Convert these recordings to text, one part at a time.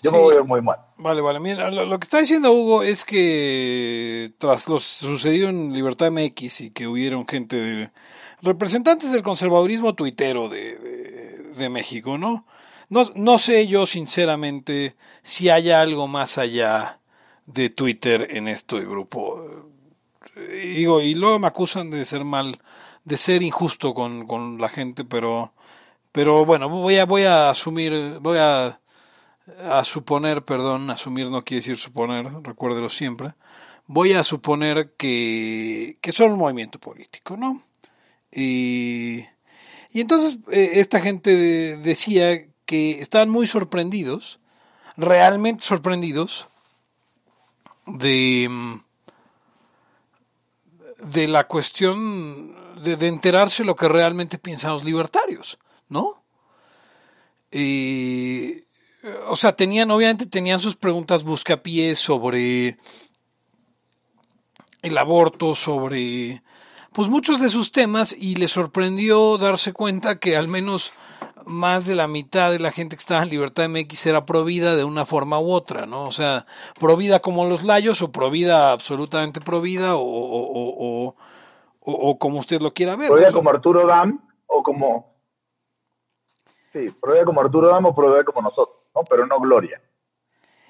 Yo me voy a ver muy mal. Vale, vale. Mira, lo, que está diciendo Hugo es que tras lo sucedido en Libertad MX y que hubieron gente de representantes del conservadurismo tuitero de, de, México, ¿no? ¿no? No sé yo sinceramente si hay algo más allá de Twitter en este grupo. Y digo, y luego me acusan de ser mal, de ser injusto con, con la gente, pero, pero bueno, voy a, voy a asumir, voy a a suponer, perdón, asumir no quiere decir suponer, recuérdelo siempre, voy a suponer que, que son un movimiento político, ¿no? Y, y entonces eh, esta gente decía que estaban muy sorprendidos, realmente sorprendidos, de, de la cuestión de, de enterarse lo que realmente piensan los libertarios, ¿no? Y o sea, tenían, obviamente tenían sus preguntas buscapiés sobre el aborto, sobre pues muchos de sus temas y les sorprendió darse cuenta que al menos más de la mitad de la gente que estaba en Libertad MX era provida de una forma u otra, ¿no? O sea, provida como los layos o provida absolutamente provida o, o, o, o, como usted lo quiera ver. Provida como Arturo Dam o como... Sí, provida como Arturo Dam o provida como nosotros pero no Gloria.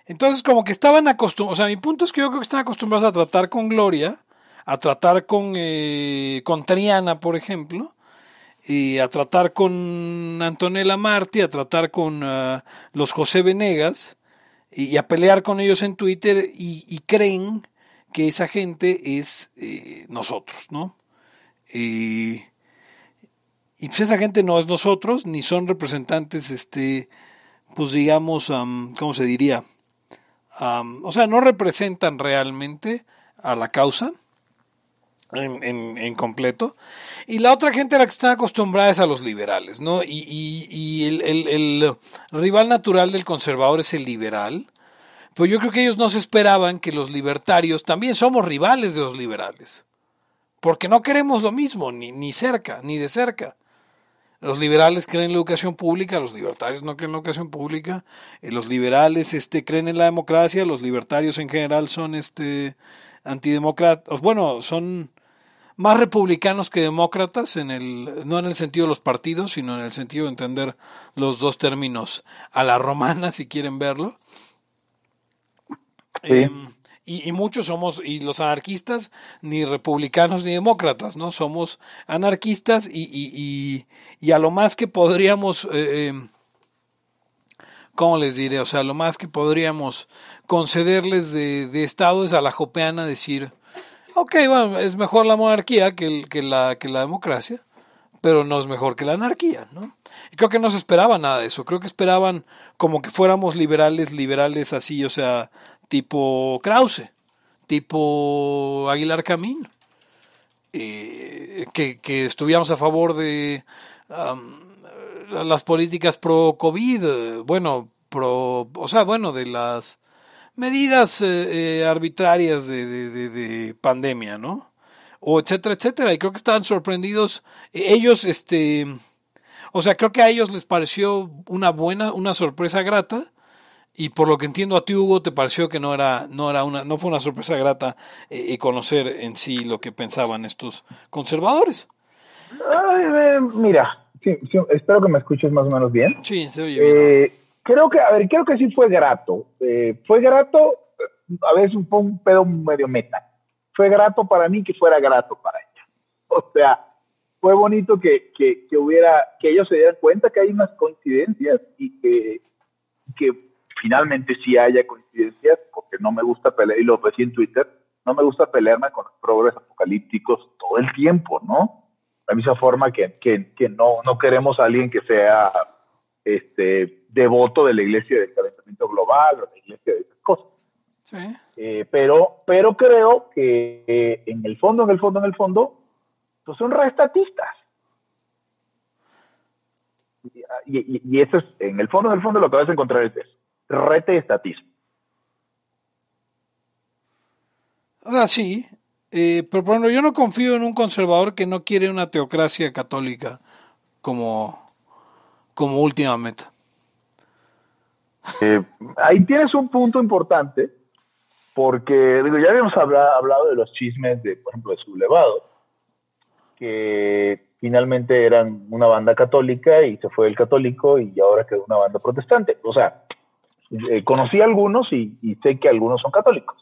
Entonces, como que estaban acostumbrados, o sea, mi punto es que yo creo que están acostumbrados a tratar con Gloria, a tratar con, eh, con Triana, por ejemplo, y a tratar con Antonella Marti, a tratar con ah, los José Venegas, y, a pelear con ellos en Twitter, y, creen que esa gente es eh, nosotros, ¿no? y pues esa gente no es nosotros, ni son representantes, este, pues digamos, ¿cómo se diría? o sea, no representan realmente a la causa en, completo. Y la otra gente a la que están acostumbradas es a los liberales, ¿no? Y, y, el, rival natural del conservador es el liberal. Pues yo creo que ellos no se esperaban que los libertarios también somos rivales de los liberales. Porque no queremos lo mismo, ni, ni cerca, ni de cerca. Los liberales creen en la educación pública, los libertarios no creen en la educación pública. Eh, los liberales este, creen en la democracia, los libertarios en general son este, antidemócratas. Bueno, son más republicanos que demócratas, en el, no en el sentido de los partidos, sino en el sentido de entender los dos términos a la romana, si quieren verlo. Em, y, muchos somos, y los anarquistas, ni republicanos ni demócratas, ¿no? Somos anarquistas y, y, a lo más que podríamos, eh, eh, ¿cómo les diré? O sea, lo más que podríamos concederles de, de Estado es a la jopeana decir, ok, bueno, es mejor la monarquía que, que, la, que la democracia, pero no es mejor que la anarquía, ¿no? Y creo que no se esperaba nada de eso, creo que esperaban como que fuéramos liberales, liberales así, o sea, tipo Krause, tipo Aguilar Camín, eh, que, que, estuviéramos a favor de las políticas pro COVID, bueno, pro, o sea, bueno, de las medidas eh, eh, arbitrarias de, de, de, pandemia, ¿no? O etcétera, etcétera. Y creo que estaban sorprendidos. Ellos, este, o sea, creo que a ellos les pareció una buena, una sorpresa grata y por lo que entiendo a ti Hugo te pareció que no era no era una no fue una sorpresa grata eh, conocer en sí lo que pensaban estos conservadores. Eh, mira espero que me escuches más o menos bien. Sí se oye bien. Eh, creo que a ver creo que sí fue grato. Fue grato a veces fue un pedo medio meta. Fue grato para mí que fuera grato para ella. O sea fue bonito que, que, que hubiera que ellos se dieran cuenta que hay unas coincidencias y que que finalmente sí haya coincidencias, porque no me gusta pelear, y lo decía en Twitter, no me gusta pelearme con los progres apocalípticos todo el tiempo, ¿no? De la misma forma que, que, que no, no queremos a alguien que sea este, devoto de la iglesia del calentamiento global o de la iglesia de esas cosas. Sí. Eh, pero, pero creo que eh, en el fondo, en el fondo, en el fondo, pues son restatistas. Y, y, y, eso es, en el fondo, en el fondo, lo que vas a encontrar es eso rete estatismo. Ah, sí. Eh, pero por ejemplo, yo no confío en un conservador que no quiere una teocracia católica como, como última meta. Eh, ahí tienes un punto importante, porque digo, ya habíamos hablado, de los chismes de, por ejemplo, de Sublevado, que finalmente eran una banda católica y se fue el católico y ahora quedó una banda protestante. O sea, eh, conocí a algunos y, sé que algunos son católicos,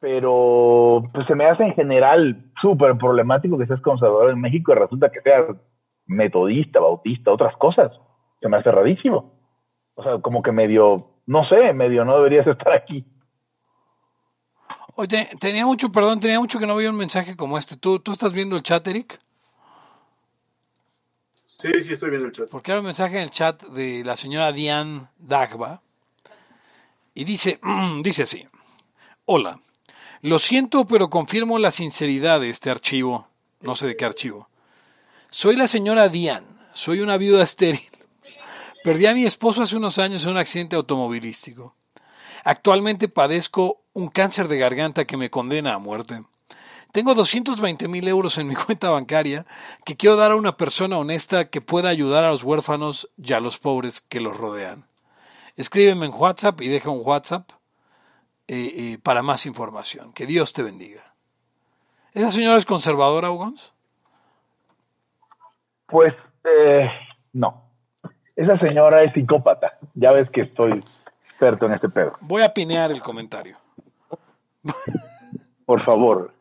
pero pues se me hace en general súper problemático que seas conservador en México y resulta que seas metodista, bautista, otras cosas. Se me hace rarísimo. O sea, como que medio, no sé, medio no deberías estar aquí. Oye, tenía mucho, perdón, tenía mucho que no veía un mensaje como este. ¿Tú, tú estás viendo el chat, Eric? Sí, sí, estoy viendo el chat. Porque hay un mensaje en el chat de la señora Diane Dagba y dice, dice así, hola, lo siento pero confirmo la sinceridad de este archivo, no sé de qué archivo. Soy la señora Diane, soy una viuda estéril. Perdí a mi esposo hace unos años en un accidente automovilístico. Actualmente padezco un cáncer de garganta que me condena a muerte. Tengo 220 mil euros en mi cuenta bancaria que quiero dar a una persona honesta que pueda ayudar a los huérfanos y a los pobres que los rodean. Escríbeme en WhatsApp y deja un WhatsApp eh, eh, para más información. Que Dios te bendiga. ¿Esa señora es conservadora, Ugons? Pues eh, no. Esa señora es psicópata. Ya ves que estoy experto en este pedo. Voy a pinear el comentario. Por favor.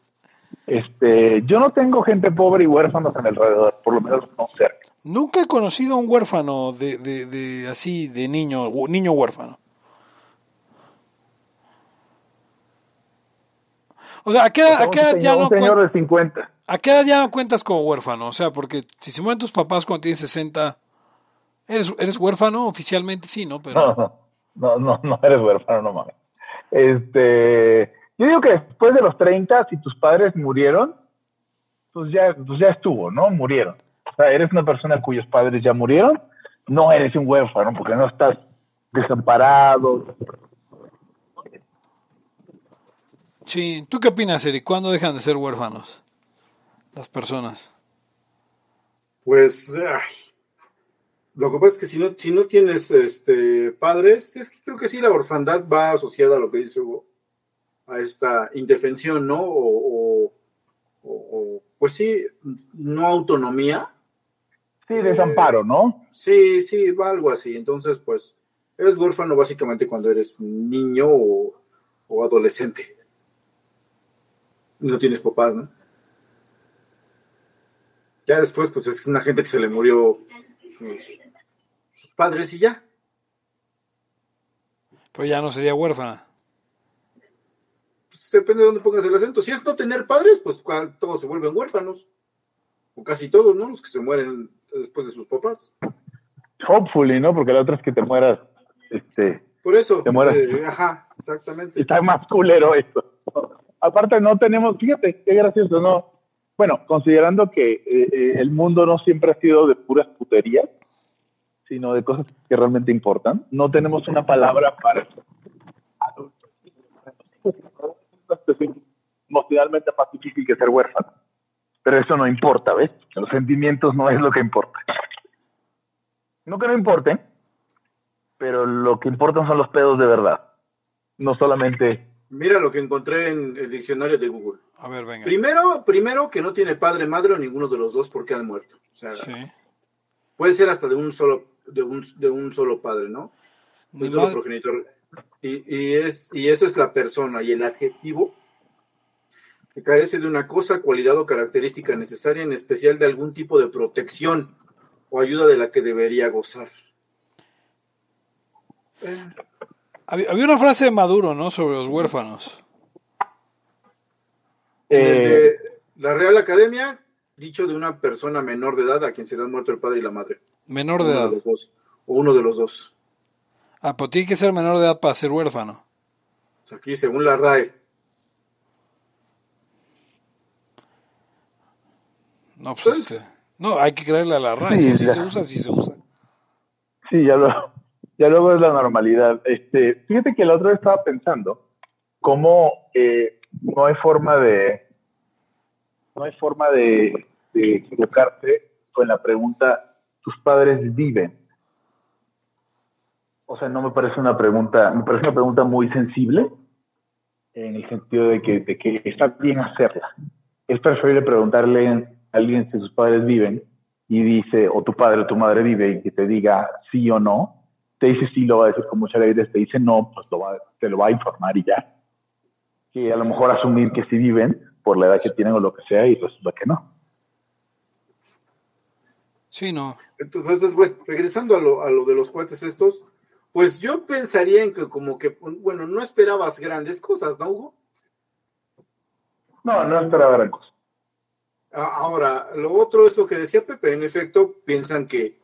Este, yo no tengo gente pobre y huérfanos en el alrededor, por lo menos no cerca. Nunca he conocido a un huérfano de, de, de así, de niño, niño huérfano. O sea, ¿a qué, a qué edad ya no señor de 50. ¿A qué edad ya cuentas como huérfano? O sea, porque si se mueren tus papás cuando tienes 60, ¿eres, eres huérfano? Oficialmente sí, ¿no? Pero... No, no, no, no eres huérfano, no mames. Este, yo digo que después de los 30, si tus padres murieron, pues ya, pues ya estuvo, ¿no? Murieron. O sea, eres una persona cuyos padres ya murieron, no eres un huérfano porque no estás desamparado. Sí, ¿tú qué opinas, Eric? ¿Cuándo dejan de ser huérfanos las personas? Pues, lo que pasa es que si no, si no tienes este, padres, es que creo que sí, la orfandad va asociada a lo que dice Hugo a esta indefensión, ¿no? O, pues sí, no autonomía. Sí, desamparo, ¿no? Sí, sí, va algo así. Entonces, pues, eres huérfano básicamente cuando eres niño o, adolescente. No tienes papás, ¿no? Ya después, pues es una gente que se le murió sus padres y ya. Pues ya no sería huérfana pues depende de dónde pongas el acento. Si es no tener padres, pues todos se vuelven huérfanos. O casi todos, ¿no? Los que se mueren después de sus papás. Hopefully, ¿no? Porque la otra es que te mueras, este... Por eso. Te mueras. Eh, ajá, exactamente. Está más culero esto. Aparte no tenemos, fíjate, qué gracioso, ¿no? Bueno, considerando que eh, eh, el mundo no siempre ha sido de puras puterías, sino de cosas que realmente importan, no tenemos una palabra para emocionalmente más difícil que ser huérfano. Pero eso no importa, ¿ves? Los sentimientos no es lo que importa. No que no importen, pero lo que importan son los pedos de verdad. No solamente. Mira lo que encontré en el diccionario de Google. A ver, venga. Primero, primero que no tiene padre, madre o ninguno de los dos porque han muerto. O sea, puede ser hasta de un solo, de un, de un solo padre, ¿no? Un solo progenitor. Y, es, y eso es la persona y el adjetivo que carece de una cosa, cualidad o característica necesaria, en especial de algún tipo de protección o ayuda de la que debería gozar. Había, una frase de Maduro, ¿no? Sobre los huérfanos. Eh, la Real Academia, dicho de una persona menor de edad a quien se le han muerto el padre y la madre. Menor de edad. o uno de los dos. Ah, pues tiene que ser menor de edad para ser huérfano. Pues aquí, según la RAE. No, pues, este. No, hay que creerle a la RAE. si se usa, si se usa. Sí, ya, lo, ya luego es la normalidad. Este, fíjate que el otro día estaba pensando cómo eh, no hay forma de. No hay forma de, de equivocarse con la pregunta: ¿tus padres viven? O sea, no me parece una pregunta, me parece una pregunta muy sensible en el sentido de que, de que está bien hacerla. Es preferible preguntarle a alguien si sus padres viven y dice, o tu padre o tu madre vive y que te diga sí o no, te dice sí, lo va a decir con mucha alegría, te dice no, pues lo va, te lo va a informar y ya. Que a lo mejor asumir que sí viven por la edad que tienen o lo que sea y resulta que no. Sí, no. Entonces, bueno, regresando a lo, a lo de los cuates estos, pues yo pensaría en que como que, bueno, no esperabas grandes cosas, ¿no, Hugo? No, no esperaba gran cosa. Ahora, lo otro es lo que decía Pepe, en efecto, piensan que,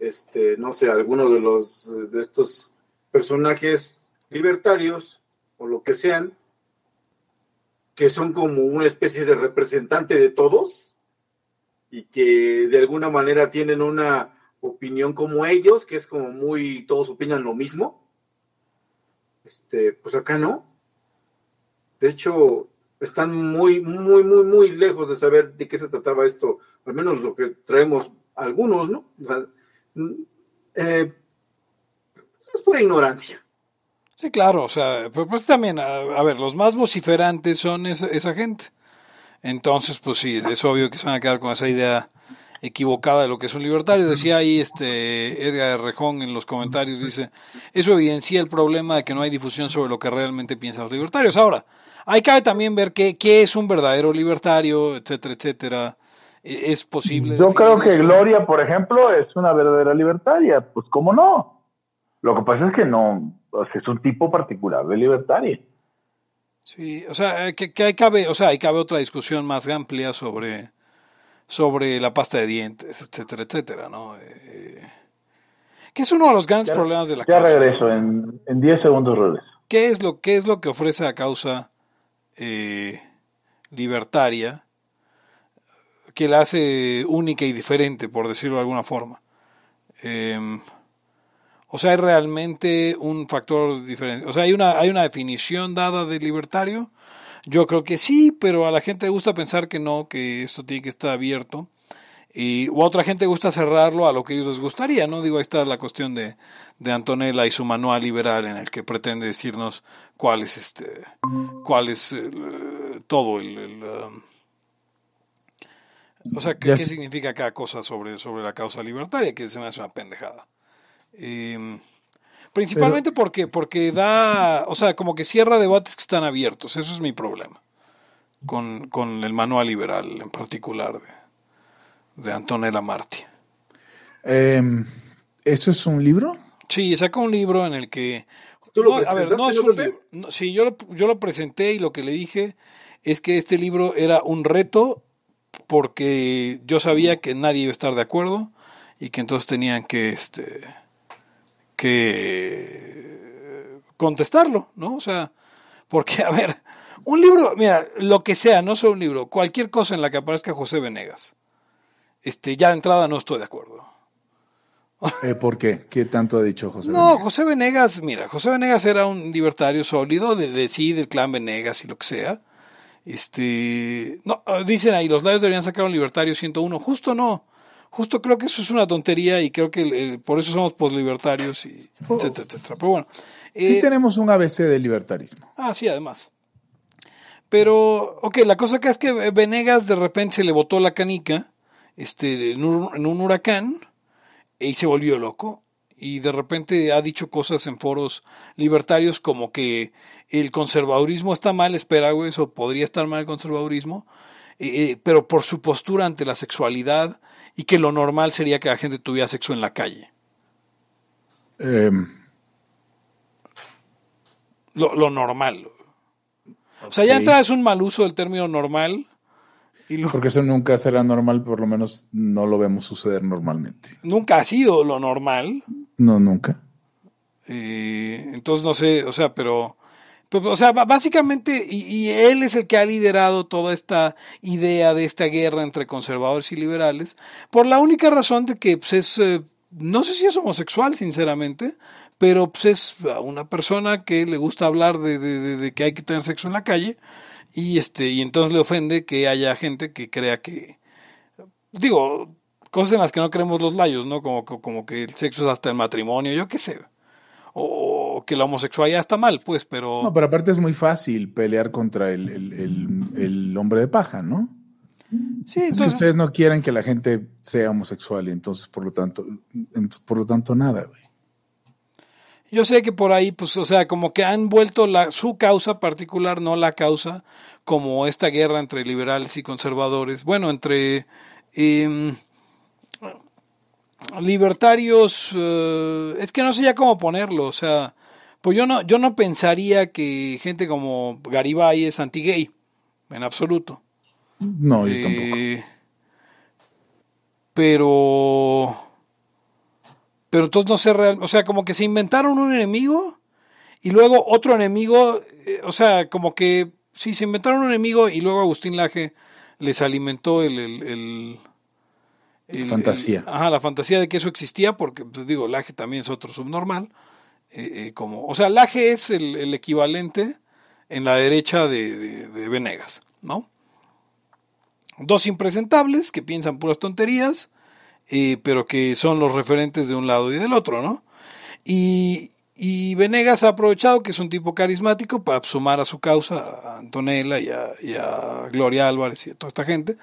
este, no sé, alguno de los, de estos personajes libertarios, o lo que sean, que son como una especie de representante de todos, y que de alguna manera tienen una opinión como ellos, que es como muy, todos opinan lo mismo. Este, pues acá no. De hecho, están muy, muy, muy, muy lejos de saber de qué se trataba esto, al menos lo que traemos algunos, ¿no? Eh, es pura ignorancia. Sí, claro, o sea, pues también, a, ver, los más vociferantes son esa, esa, gente. Entonces, pues sí, es obvio que se van a quedar con esa idea equivocada de lo que es un libertario. Decía ahí este Edgar Rejón en los comentarios, dice, eso evidencia el problema de que no hay difusión sobre lo que realmente piensan los libertarios. Ahora, hay que también ver qué, qué es un verdadero libertario, etcétera, etcétera. E, ¿Es posible? Yo creo que Gloria, por ejemplo, es una verdadera libertaria. Pues, ¿cómo no? Lo que pasa es que no, es un tipo particular de libertaria. Sí, o sea, que, que hay cabe, o sea, hay cabe otra discusión más amplia sobre, sobre la pasta de dientes, etcétera, etcétera, ¿no? Eh, que es uno de los grandes problemas de la causa. Ya regreso, en 10 segundos regreso. ¿Qué es, lo, ¿Qué es lo que ofrece la causa eh, libertaria que la hace única y diferente, por decirlo de alguna forma. Em, o sea, hay realmente un factor diferente. O sea, hay una, hay una definición dada de libertario. Yo creo que sí, pero a la gente le gusta pensar que no, que esto tiene que estar abierto. Y, o a otra gente gusta cerrarlo a lo que ellos les gustaría, ¿no? Digo, ahí está la cuestión de, de Antonella y su manual liberal en el que pretende decirnos cuál es este, cuál es eh, todo el, um, o sea, ¿qué, significa cada cosa sobre, sobre la causa libertaria? Que se me hace una pendejada. Em, principalmente porque, porque da, o sea, como que cierra debates que están abiertos. Eso es mi problema con, con el manual liberal en particular de, de Antonella Marti. Em, ¿Eso es un libro? Sí, saca un libro en el que... ¿Tú lo a ver, no es un libro. sí, yo lo, yo lo presenté y lo que le dije es que este libro era un reto porque yo sabía que nadie iba a estar de acuerdo y que entonces tenían que este que contestarlo, ¿no? O sea, porque a ver, un libro, mira, lo que sea, no solo un libro, cualquier cosa en la que aparezca José Venegas, este, ya de entrada no estoy de acuerdo. Eh, ¿Por qué? ¿Qué tanto ha dicho José no, José Venegas, mira, José Venegas era un libertario sólido, de, de, sí, del clan Venegas y lo que sea. Este, no, dicen ahí, los labios deberían sacar un libertario 101. Justo no. Justo creo que eso es una tontería y creo que por eso somos poslibertarios, y etcétera, etcétera. Pero bueno. sí eh, tenemos un ABC de libertarismo. Ah, sí, además. Pero, ok, la cosa que es que Venegas de repente se le botó la canica este, en un, huracán y se volvió loco y de repente ha dicho cosas en foros libertarios como que el conservadurismo está mal, espera, güey, eso podría estar mal el conservadurismo, eh, eh, pero por su postura ante la sexualidad y que lo normal sería que la gente tuviera sexo en la calle. Em. Lo, lo, normal. O sea, ya entra es un mal uso del término normal porque eso nunca será normal, por lo menos no lo vemos suceder normalmente. Nunca ha sido lo normal. No, nunca. Eh, entonces no sé, o sea, pero, o sea, básicamente, y, él es el que ha liderado toda esta idea de esta guerra entre conservadores y liberales, por la única razón de que pues, es, eh, no sé si es homosexual, sinceramente, pero pues, es una persona que le gusta hablar de, de que hay que tener sexo en la calle y este, y entonces le ofende que haya gente que crea que, digo, cosas en las que no creemos los layos, ¿no? Como, como que el sexo es hasta el matrimonio, yo qué sé. o que la homosexualidad está mal, pues, pero... No, pero aparte es muy fácil pelear contra el, el, el, hombre de paja, ¿no? Sí, entonces... ustedes no quieren que la gente sea homosexual y entonces, por lo tanto, por lo tanto, nada, güey. Yo sé que por ahí, pues, o sea, como que han vuelto la, su causa particular, no la causa, como esta guerra entre liberales y conservadores. Bueno, entre... Em, libertarios, eh, es que no sé ya cómo ponerlo, o sea, pues yo no, yo no pensaría que gente como Garibay es anti-gay, en absoluto. No, yo tampoco. Eh, pero, pero entonces no sé real, o sea, como que se inventaron un enemigo y luego otro enemigo, eh, o sea, como que sí, se inventaron un enemigo y luego Agustín Laje les alimentó el fantasía. ajá, la fantasía de que eso existía, porque, pues digo, Laje también es otro subnormal. Eh, eh, como, o sea, Laje es el, equivalente en la derecha de, de, Venegas, ¿no? Dos impresentables que piensan puras tonterías, eh, pero que son los referentes de un lado y del otro, ¿no? Y, y Venegas ha aprovechado que es un tipo carismático para sumar a su causa a Antonella y a, y a Gloria Álvarez y a toda esta gente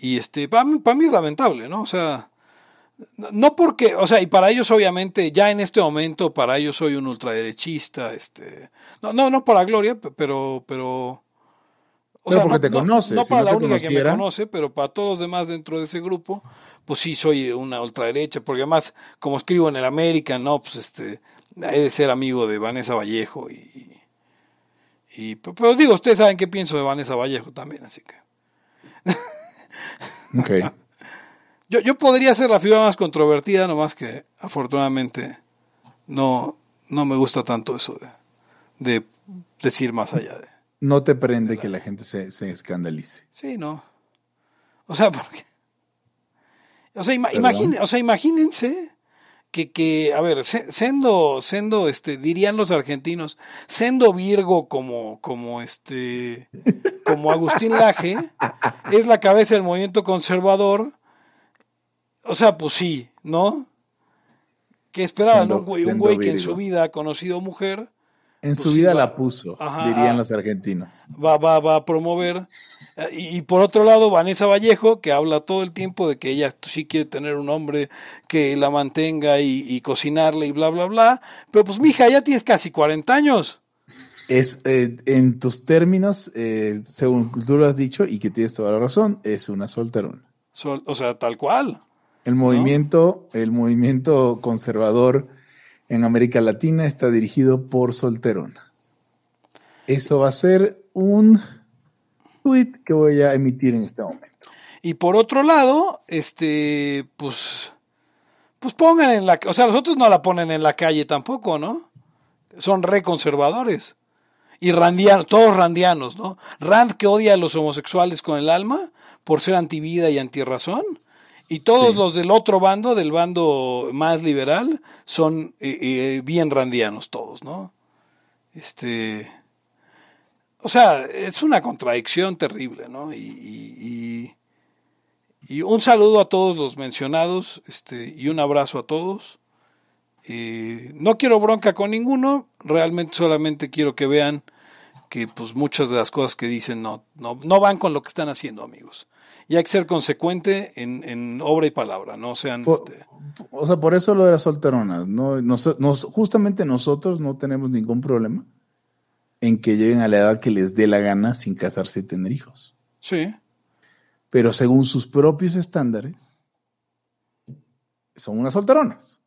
y este, para mí, para mí es lamentable, ¿no? O sea, no porque, o sea, y para ellos obviamente, ya en este momento, para ellos soy un ultraderechista, este, no, no, no para Gloria, pero, pero, o sea, porque te conoce. No, para la única que me conoce, pero para todos los demás dentro de ese grupo, pues sí soy una ultraderecha, porque además, como escribo en el América, no, pues este, he de ser amigo de Vanessa Vallejo y, y, pero digo, ustedes saben qué pienso de Vanessa Vallejo también, así que. Okay. yo, yo podría ser la figura más controvertida, nomás que afortunadamente no, no me gusta tanto eso de, decir más allá de. No te prende que la gente se, escandalice. Sí, no. O sea, porque. O sea, o sea imagínense que, que, a ver, siendo, siendo, este, dirían los argentinos, siendo Virgo como, como este, como Agustín Laje, es la cabeza del movimiento conservador, o sea, pues sí, ¿no? Que esperaban un güey, un güey que en su vida ha conocido mujer. En pues su vida la puso, dirían los argentinos. Va, va, va a promover y, por otro lado, Vanessa Vallejo, que habla todo el tiempo de que ella sí quiere tener un hombre que la mantenga y, cocinarle y bla, bla, bla. Pero pues, mija, ya tienes casi 40 años. Es, eh, en tus términos, eh, según tú lo has dicho, y que tienes toda la razón, es una solterona. o sea, tal cual. El movimiento, el movimiento conservador en América Latina está dirigido por solteronas. Eso va a ser un que voy a emitir en este momento. Y por otro lado, este, pues, pues pongan en la, o sea, los otros no la ponen en la calle tampoco, ¿no? Son reconservadores. Y randianos, todos randianos, ¿no? Rand que odia a los homosexuales con el alma por ser antivida y antirrazón. Y todos los del otro bando, del bando más liberal, son eh, eh, bien randianos todos, ¿no? Este, o sea, es una contradicción terrible, ¿no? Y, y, un saludo a todos los mencionados este, y un abrazo a todos. no quiero bronca con ninguno, realmente solamente quiero que vean que pues muchas de las cosas que dicen no, no, no van con lo que están haciendo, amigos. Y hay que ser consecuente en, en obra y palabra, no sean... este... O sea, por eso lo de las solteronas, ¿no? nos, justamente nosotros no tenemos ningún problema en que lleguen a la edad que les dé la gana sin casarse y tener hijos. Sí. Pero según sus propios estándares, son unas solteronas.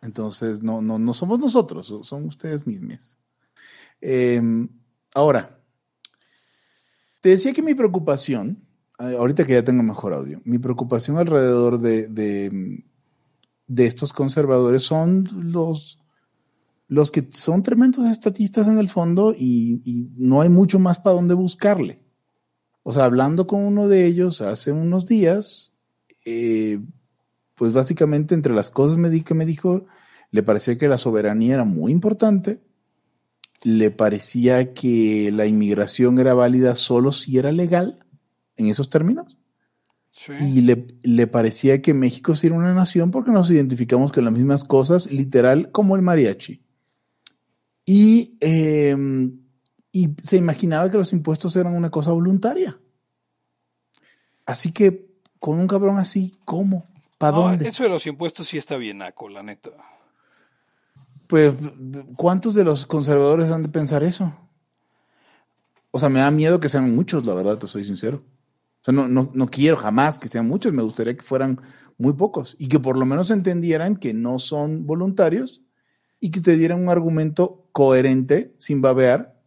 Entonces, no, no, no somos nosotros, son ustedes mismos. Em, ahora, te decía que mi preocupación, ahorita que ya tengo mejor audio, mi preocupación alrededor de, de, estos conservadores son los los que son tremendos estatistas en el fondo y, no hay mucho más para dónde buscarle. O sea, hablando con uno de ellos hace unos días, eh, pues básicamente entre las cosas que me dijo, le parecía que la soberanía era muy importante, le parecía que la inmigración era válida solo si era legal, en esos términos. Y le, le, parecía que México sí era una nación porque nos identificamos con las mismas cosas, literal, como el mariachi. Y, em, y se imaginaba que los impuestos eran una cosa voluntaria. Así que con un cabrón así, ¿cómo? ¿Para dónde? Eso de los impuestos sí está bien, Naco, la neta. Pues, ¿cuántos de los conservadores han de pensar eso? O sea, me da miedo que sean muchos, la verdad, te soy sincero. O sea, no, no, no quiero jamás que sean muchos, me gustaría que fueran muy pocos y que por lo menos entendieran que no son voluntarios y que te dieran un argumento coherente, sin babear,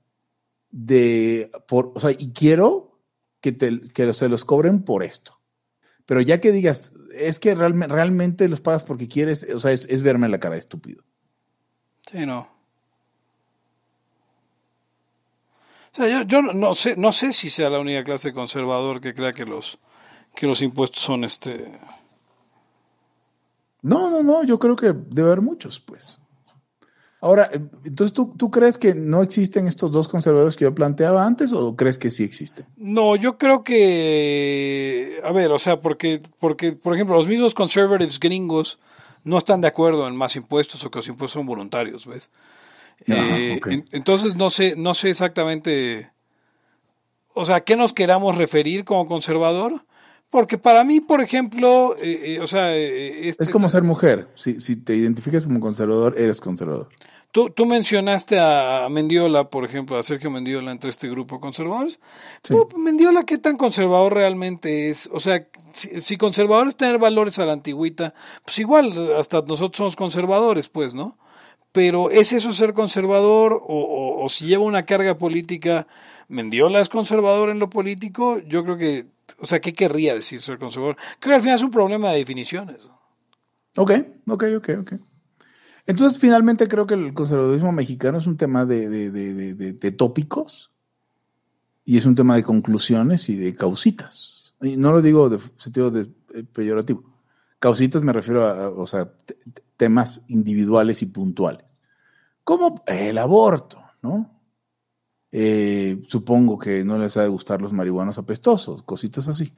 de, por, o sea, y quiero que, te, que se los cobren por esto. Pero ya que digas, es que realmente los pagas porque quieres, o sea, es, verme la cara de estúpido. Sí, no. O sea, yo, yo, no sé, no sé si sea la única clase conservador que crea que los, que los impuestos son este. No, no, no, yo creo que debe haber muchos, pues. Ahora, eh, entonces, ¿tú, ¿tú crees que no existen estos dos conservadores que yo planteaba antes o crees que sí existen? No, yo creo que, a ver, o sea, porque, porque por ejemplo, los mismos conservatives gringos no están de acuerdo en más impuestos o que los impuestos son voluntarios, ¿ves? Eh, entonces, no sé, no sé exactamente, o sea, ¿a qué nos queramos referir como conservador? Porque para mí, por ejemplo, eh, o sea... Este, es como ser mujer. Si, si te identificas como conservador, eres conservador. Tú, tú mencionaste a Mendiola, por ejemplo, a Sergio Mendiola entre este grupo de conservadores. Mendiola, ¿qué tan conservador realmente es? O sea, si, conservador es tener valores a la antigüita, pues igual, hasta nosotros somos conservadores, pues, ¿no? Pero ¿es eso ser conservador o, si lleva una carga política? ¿Mendiola es conservador en lo político? Yo creo que, o sea, ¿qué querría decir ser conservador? Creo que al final es un problema de definiciones. Ok, ok, ok, ok. Entonces, finalmente creo que el conservadurismo mexicano es un tema de, tópicos y es un tema de conclusiones y de causitas. Y no lo digo de sentido de, eh, peyorativo. Causitas me refiero a, o sea, temas individuales y puntuales. Como el aborto, ¿no? Eh, supongo que no les ha de gustar los marihuanos apestosos, cositas así.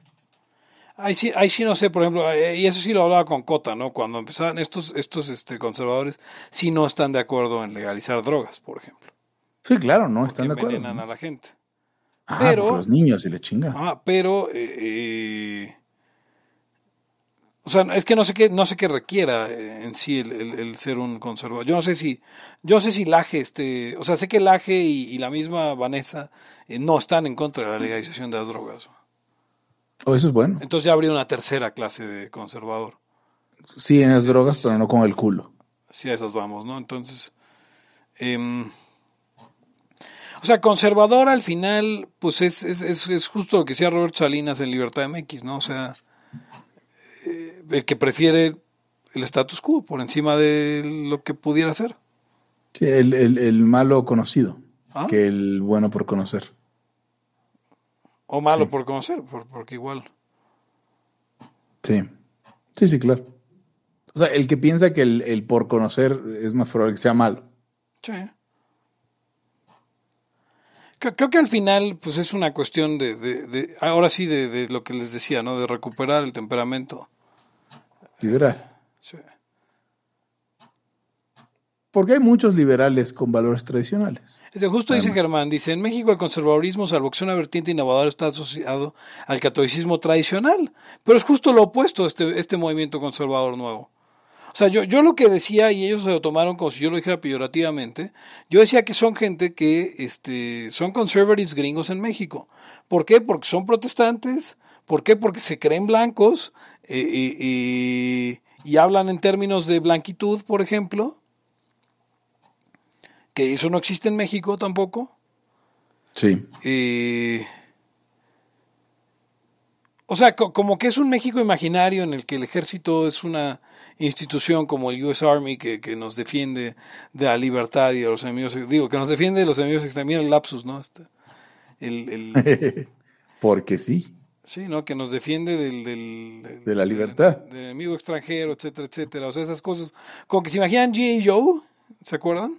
Ahí sí, ahí sí no sé, por ejemplo, eh, y eso sí lo hablaba con Cota, ¿no? Cuando empezaban estos, estos este, conservadores, sí no están de acuerdo en legalizar drogas, por ejemplo. Sí, claro, no están de acuerdo. Envenenan a la gente. Ah, pero los niños y le chingan. Ah, pero eh, eh, o sea, es que no sé qué, no sé qué requiera en sí el, ser un conservador. Yo no sé si, yo no sé si Laje, este, o sea, sé que Laje y, y la misma Vanessa no están en contra de la legalización de las drogas. Oh, eso es bueno. Entonces ya habría una tercera clase de conservador. Sí, en las drogas, pero no con el culo. Sí, a esas vamos, ¿no? Entonces, em, o sea, conservador al final, pues es, es, es, justo lo que decía Robert Salinas en Libertad MX, ¿no? O sea, eh, el que prefiere el status quo por encima de lo que pudiera ser. Sí, el, el, malo conocido, ¿Ah? que el bueno por conocer. O malo por conocer, porque igual. Sí, sí, sí, claro. O sea, el que piensa que el, por conocer es más probable que sea malo. Sí. Creo, que al final, pues es una cuestión de, de, ahora sí, de, lo que les decía, ¿no? De recuperar el temperamento. Liberal. Sí. Porque hay muchos liberales con valores tradicionales justo dice Germán, dice, en México el conservadurismo, salvo que sea una vertiente innovadora, está asociado al catolicismo tradicional, pero es justo lo opuesto a este, este movimiento conservador nuevo. O sea, yo, yo lo que decía, y ellos se lo tomaron como si yo lo dijera peyorativamente, yo decía que son gente que este, son conservatives gringos en México. ¿Por qué? Porque son protestantes. ¿Por qué? Porque se creen blancos eh, y hablan en términos de blanquitud, por ejemplo que eso no existe en México tampoco. Sí. o sea, como que es un México imaginario en el que el ejército es una institución como el US Army que, nos defiende de la libertad y de los enemigos, digo, que nos defiende de los enemigos extranjeros, el lapsus, ¿no? Este, el, Porque sí. Sí, ¿no? Que nos defiende del, de la libertad. Del, del, enemigo extranjero, etcétera, etcétera. O sea, esas cosas. Como que se imaginan G.A. Joe, ¿se acuerdan?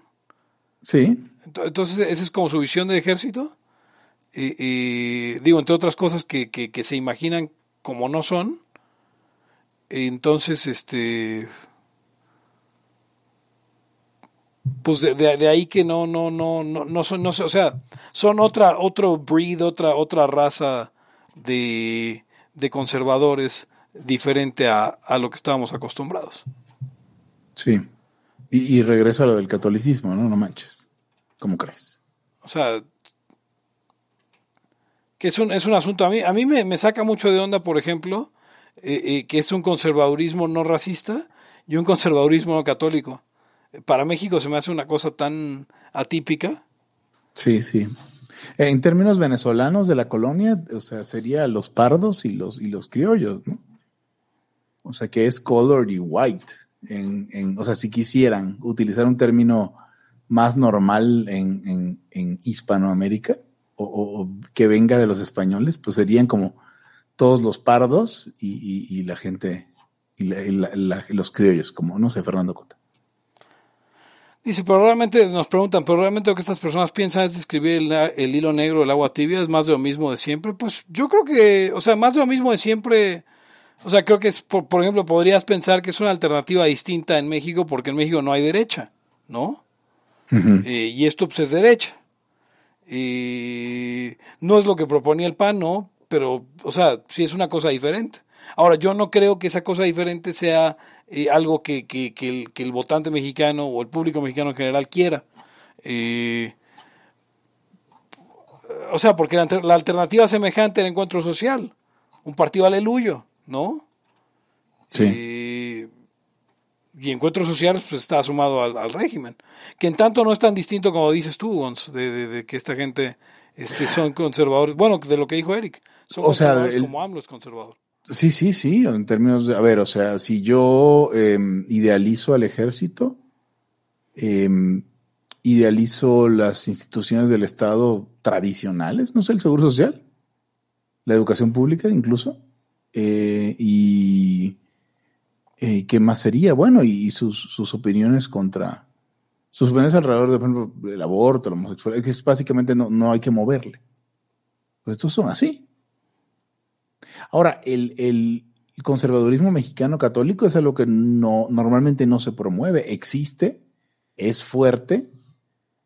Sí. Entonces, esa es como su visión de ejército. Y, digo, entre otras cosas que, que, se imaginan como no son. Entonces, este, pues de, ahí que no, no, no, no, no son, no sé, o sea, son otra, otro breed, otra, otra raza de, de conservadores diferente a, a, lo que estábamos acostumbrados. Sí. Y, y regreso a lo del catolicismo, ¿no? No manches. ¿Cómo crees? O sea, que es un, es un asunto, a mí, a mí me, me saca mucho de onda, por ejemplo, eh, eh, que es un conservadurismo no racista y un conservadurismo no católico. Para México se me hace una cosa tan atípica. Sí, sí. En términos venezolanos de la colonia, o sea, sería los pardos y los, y los criollos, ¿no? O sea, que es colored y white. En, en, o sea, si quisieran utilizar un término más normal en, en, Hispanoamérica o, o, que venga de los españoles, pues serían como todos los pardos y, y, la gente, y, los criollos, como, no sé, Fernando Cota. Dice, pero realmente nos preguntan, pero realmente lo que estas personas piensan es describir el, el, hilo negro del agua tibia, es más de lo mismo de siempre. Pues yo creo que, o sea, más de lo mismo de siempre, o sea, creo que es, por, por ejemplo, podrías pensar que es una alternativa distinta en México porque en México no hay derecha, ¿no? Eh, y esto pues es derecha. Y no es lo que proponía el PAN, ¿no? Pero, o sea, sí es una cosa diferente. Ahora, yo no creo que esa cosa diferente sea eh, algo que, que, que, el, que, el, votante mexicano o el público mexicano en general quiera. Eh, o sea, porque la, la, alternativa semejante al encuentro social, un partido aleluyo, ¿no? Sí. Eh, y encuentros sociales pues está sumado al, régimen. Que en tanto no es tan distinto como dices tú, Gons, de, de, que esta gente este, son conservadores. Bueno, de lo que dijo Eric. Son o como AMLO es conservador. Sí, sí, sí, en términos de, a ver, o sea, si yo eh, idealizo al ejército, eh, idealizo las instituciones del Estado tradicionales, no sé, el Seguro Social, la educación pública incluso, eh, y eh, ¿qué más sería? Bueno, y, sus, sus, opiniones contra, sus opiniones alrededor de, por ejemplo, el aborto, la homosexualidad, que es básicamente no, no hay que moverle. Pues estos son así. Ahora, el, el conservadurismo mexicano católico es algo que no, normalmente no se promueve. Existe, es fuerte,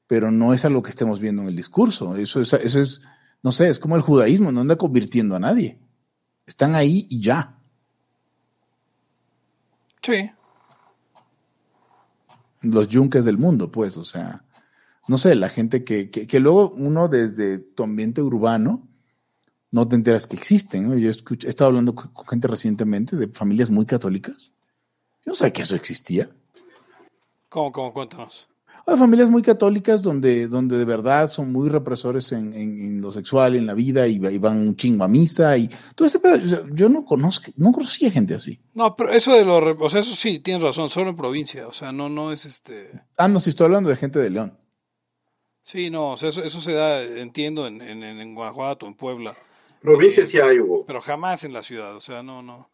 pero no es algo que estemos viendo en el discurso. Eso es, eso es no sé, es como el judaísmo, no anda convirtiendo a nadie. Están ahí y ya. Sí. Los yunques del mundo, pues, o sea, no sé, la gente que, que, que luego uno desde tu ambiente urbano no te enteras que existen. Yo he, estado hablando con, gente recientemente de familias muy católicas. Yo no sabía que eso existía. ¿Cómo, cómo? Cuéntanos. Hay familias muy católicas donde, donde de verdad son muy represores en, en, lo sexual, en la vida, y, van un chingo a misa y todo ese pedo. Yo no conozco, no conocía gente así. No, pero eso de lo, o sea, eso sí, tienes razón, solo en provincia, o sea, no, no es este. Ah, no, sí estoy hablando de gente de León. Sí, no, o sea, eso, eso se da, entiendo, en, en, en Guanajuato, en Puebla. Provincia sí hay, Hugo. Pero jamás en la ciudad, o sea, no, no.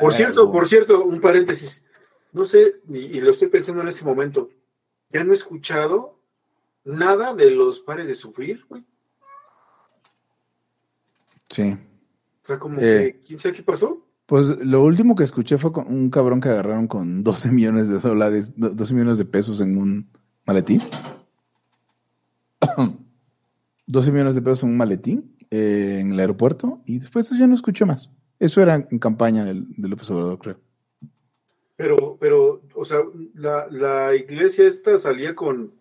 Por cierto, por cierto, un paréntesis. No sé, y, lo estoy pensando en este momento. Ya no he escuchado nada de los pares de sufrir, güey. Sí. O sea, como eh, que, ¿quién sabe qué pasó? Pues lo último que escuché fue con un cabrón que agarraron con 12 millones de dólares, 12 millones de pesos en un maletín. 12 millones de pesos en un maletín eh, en el aeropuerto y después ya no escuché más. Eso era en campaña del, de López Obrador, creo. Pero, pero, o sea, la, la, iglesia esta salía con.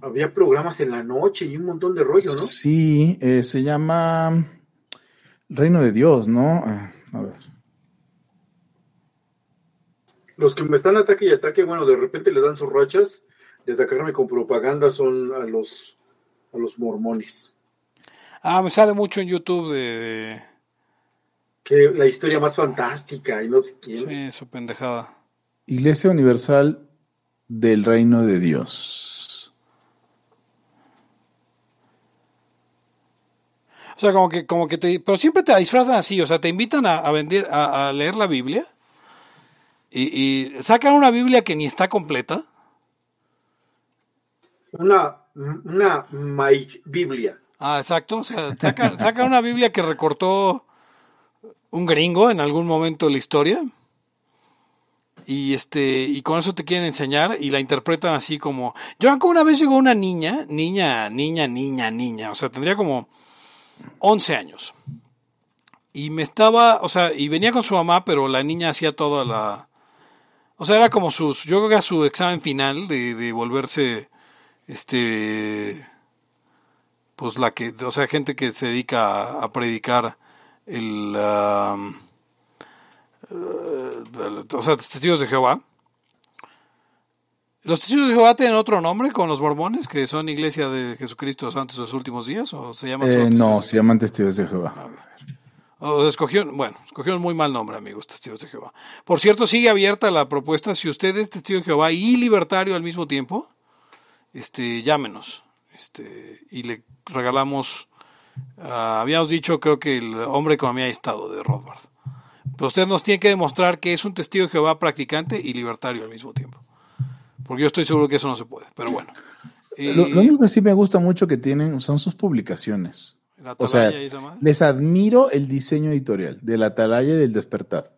Había programas en la noche y un montón de rollo, ¿no? Sí, eh, se llama Reino de Dios, ¿no? Ah, a ver. Los que me están ataque y ataque, bueno, de repente le dan sus rachas de atacarme con propaganda son a los, a los mormones. Ah, me sale mucho en YouTube de, Que la historia más fantástica y no sé quién. Sí, su pendejada. Iglesia Universal del Reino de Dios. O sea, como que, como que te, pero siempre te disfrazan así, o sea, te invitan a, vender, a, leer la Biblia y, y, sacan una Biblia que ni está completa. Una, una Mike Biblia. Ah, exacto. O sea, saca, una Biblia que recortó un gringo en algún momento de la historia y este y con eso te quieren enseñar y la interpretan así como yo una vez llegó una niña niña niña niña niña o sea tendría como 11 años y me estaba o sea y venía con su mamá pero la niña hacía toda la o sea era como sus yo creo que su examen final de, de volverse este pues la que o sea gente que se dedica a, predicar el eh, o sea, testigos de Jehová. ¿Los testigos de Jehová tienen otro nombre con los mormones, que son Iglesia de Jesucristo Santos de los últimos días? ¿O se llaman eh, no, se llaman testigos de Jehová. O escogieron, bueno, escogieron muy mal nombre, amigos, testigos de Jehová. Por cierto, sigue abierta la propuesta. Si usted es testigo de Jehová y libertario al mismo tiempo, este, llámenos. Este, y le regalamos, ah, habíamos dicho, creo que el hombre economía y estado de Rothbard. Pero usted nos tiene que demostrar que es un testigo de Jehová practicante y libertario al mismo tiempo. Porque yo estoy seguro que eso no se puede, pero bueno. lo, único que sí me gusta mucho que tienen son sus publicaciones. O sea, les admiro el diseño editorial de la Atalaya y del Despertar.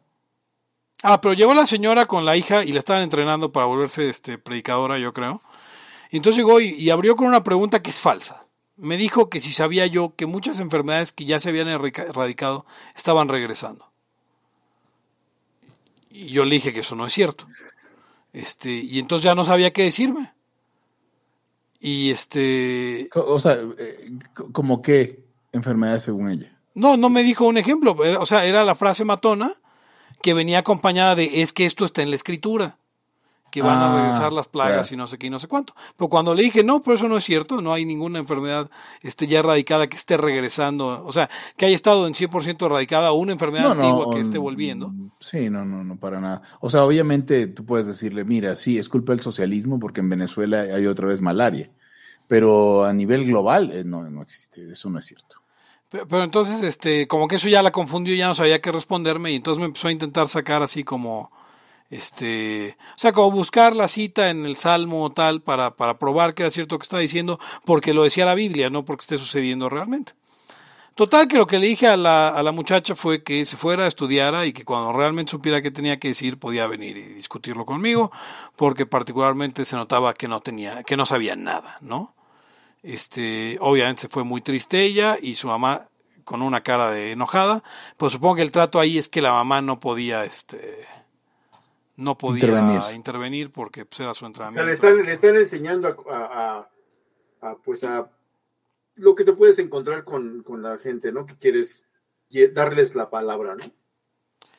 Ah, pero llegó la señora con la hija y la estaban entrenando para volverse este, predicadora, yo creo. Y entonces llegó y abrió con una pregunta que es falsa. Me dijo que si sabía yo que muchas enfermedades que ya se habían erradicado estaban regresando. Y yo le dije que eso no es cierto. Este, y entonces ya no sabía qué decirme. Y este. O sea, eh, ¿como qué enfermedad según ella? No, no me dijo un ejemplo. O sea, era la frase matona que venía acompañada de es que esto está en la escritura que van a ah, regresar las plagas y no sé qué y no sé cuánto. Pero cuando le dije, no, pero eso no es cierto, no hay ninguna enfermedad este, ya erradicada que esté regresando, o sea, que haya estado en 100% erradicada o una enfermedad antigua que esté volviendo. Sí, no, no, no, para nada. O sea, obviamente tú puedes decirle, mira, sí, es culpa del socialismo porque en Venezuela hay otra vez malaria, pero a nivel global eh, no, no existe, eso no es cierto. Pero, pero, entonces, este, como que eso ya la confundió, ya no sabía qué responderme y entonces me empezó a intentar sacar así como este, o sea, como buscar la cita en el Salmo tal para, para probar que era cierto que está diciendo porque lo decía la Biblia, no porque esté sucediendo realmente. Total que lo que le dije a la, a la muchacha fue que se fuera, estudiara y que cuando realmente supiera qué tenía que decir podía venir y discutirlo conmigo, porque particularmente se notaba que no tenía, que no sabía nada, ¿no? Este, obviamente se fue muy triste ella y su mamá con una cara de enojada, pues supongo que el trato ahí es que la mamá no podía, este, no podía intervenir, porque pues, era su entrenamiento. O sea, le están, enseñando a, pues a lo que te puedes encontrar con, la gente, ¿no? Que quieres darles la palabra, ¿no?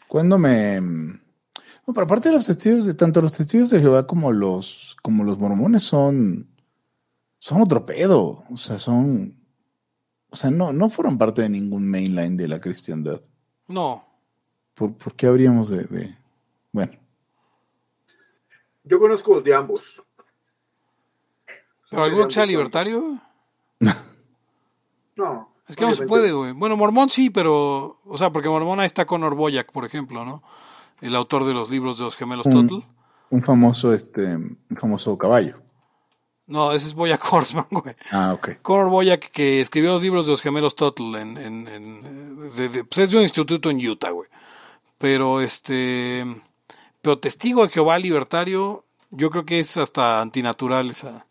Cuando me... No, pero aparte de los testigos, de tanto los testigos de Jehová como los, como los mormones son, son otro pedo. O sea, son, o sea, no, no fueron parte de ningún mainline de la cristiandad. No. ¿Por, qué habríamos de, bueno? Yo conozco de ambos. ¿Pero alguno que sea libertario? no. Es que no se puede, güey. Bueno, Mormón sí, pero. O sea, porque Mormón ahí está Conor Boyack, por ejemplo, ¿no? El autor de los libros de los gemelos Total. Un famoso, este. Un famoso caballo. No, ese es Boyack Horseman, güey. Ah, ok. Conor Boyack, que escribió los libros de los gemelos Total en. en, en pues es de un instituto en Utah, güey. Pero este. Pero testigo de Jehová libertario, yo creo que es hasta antinatural esa.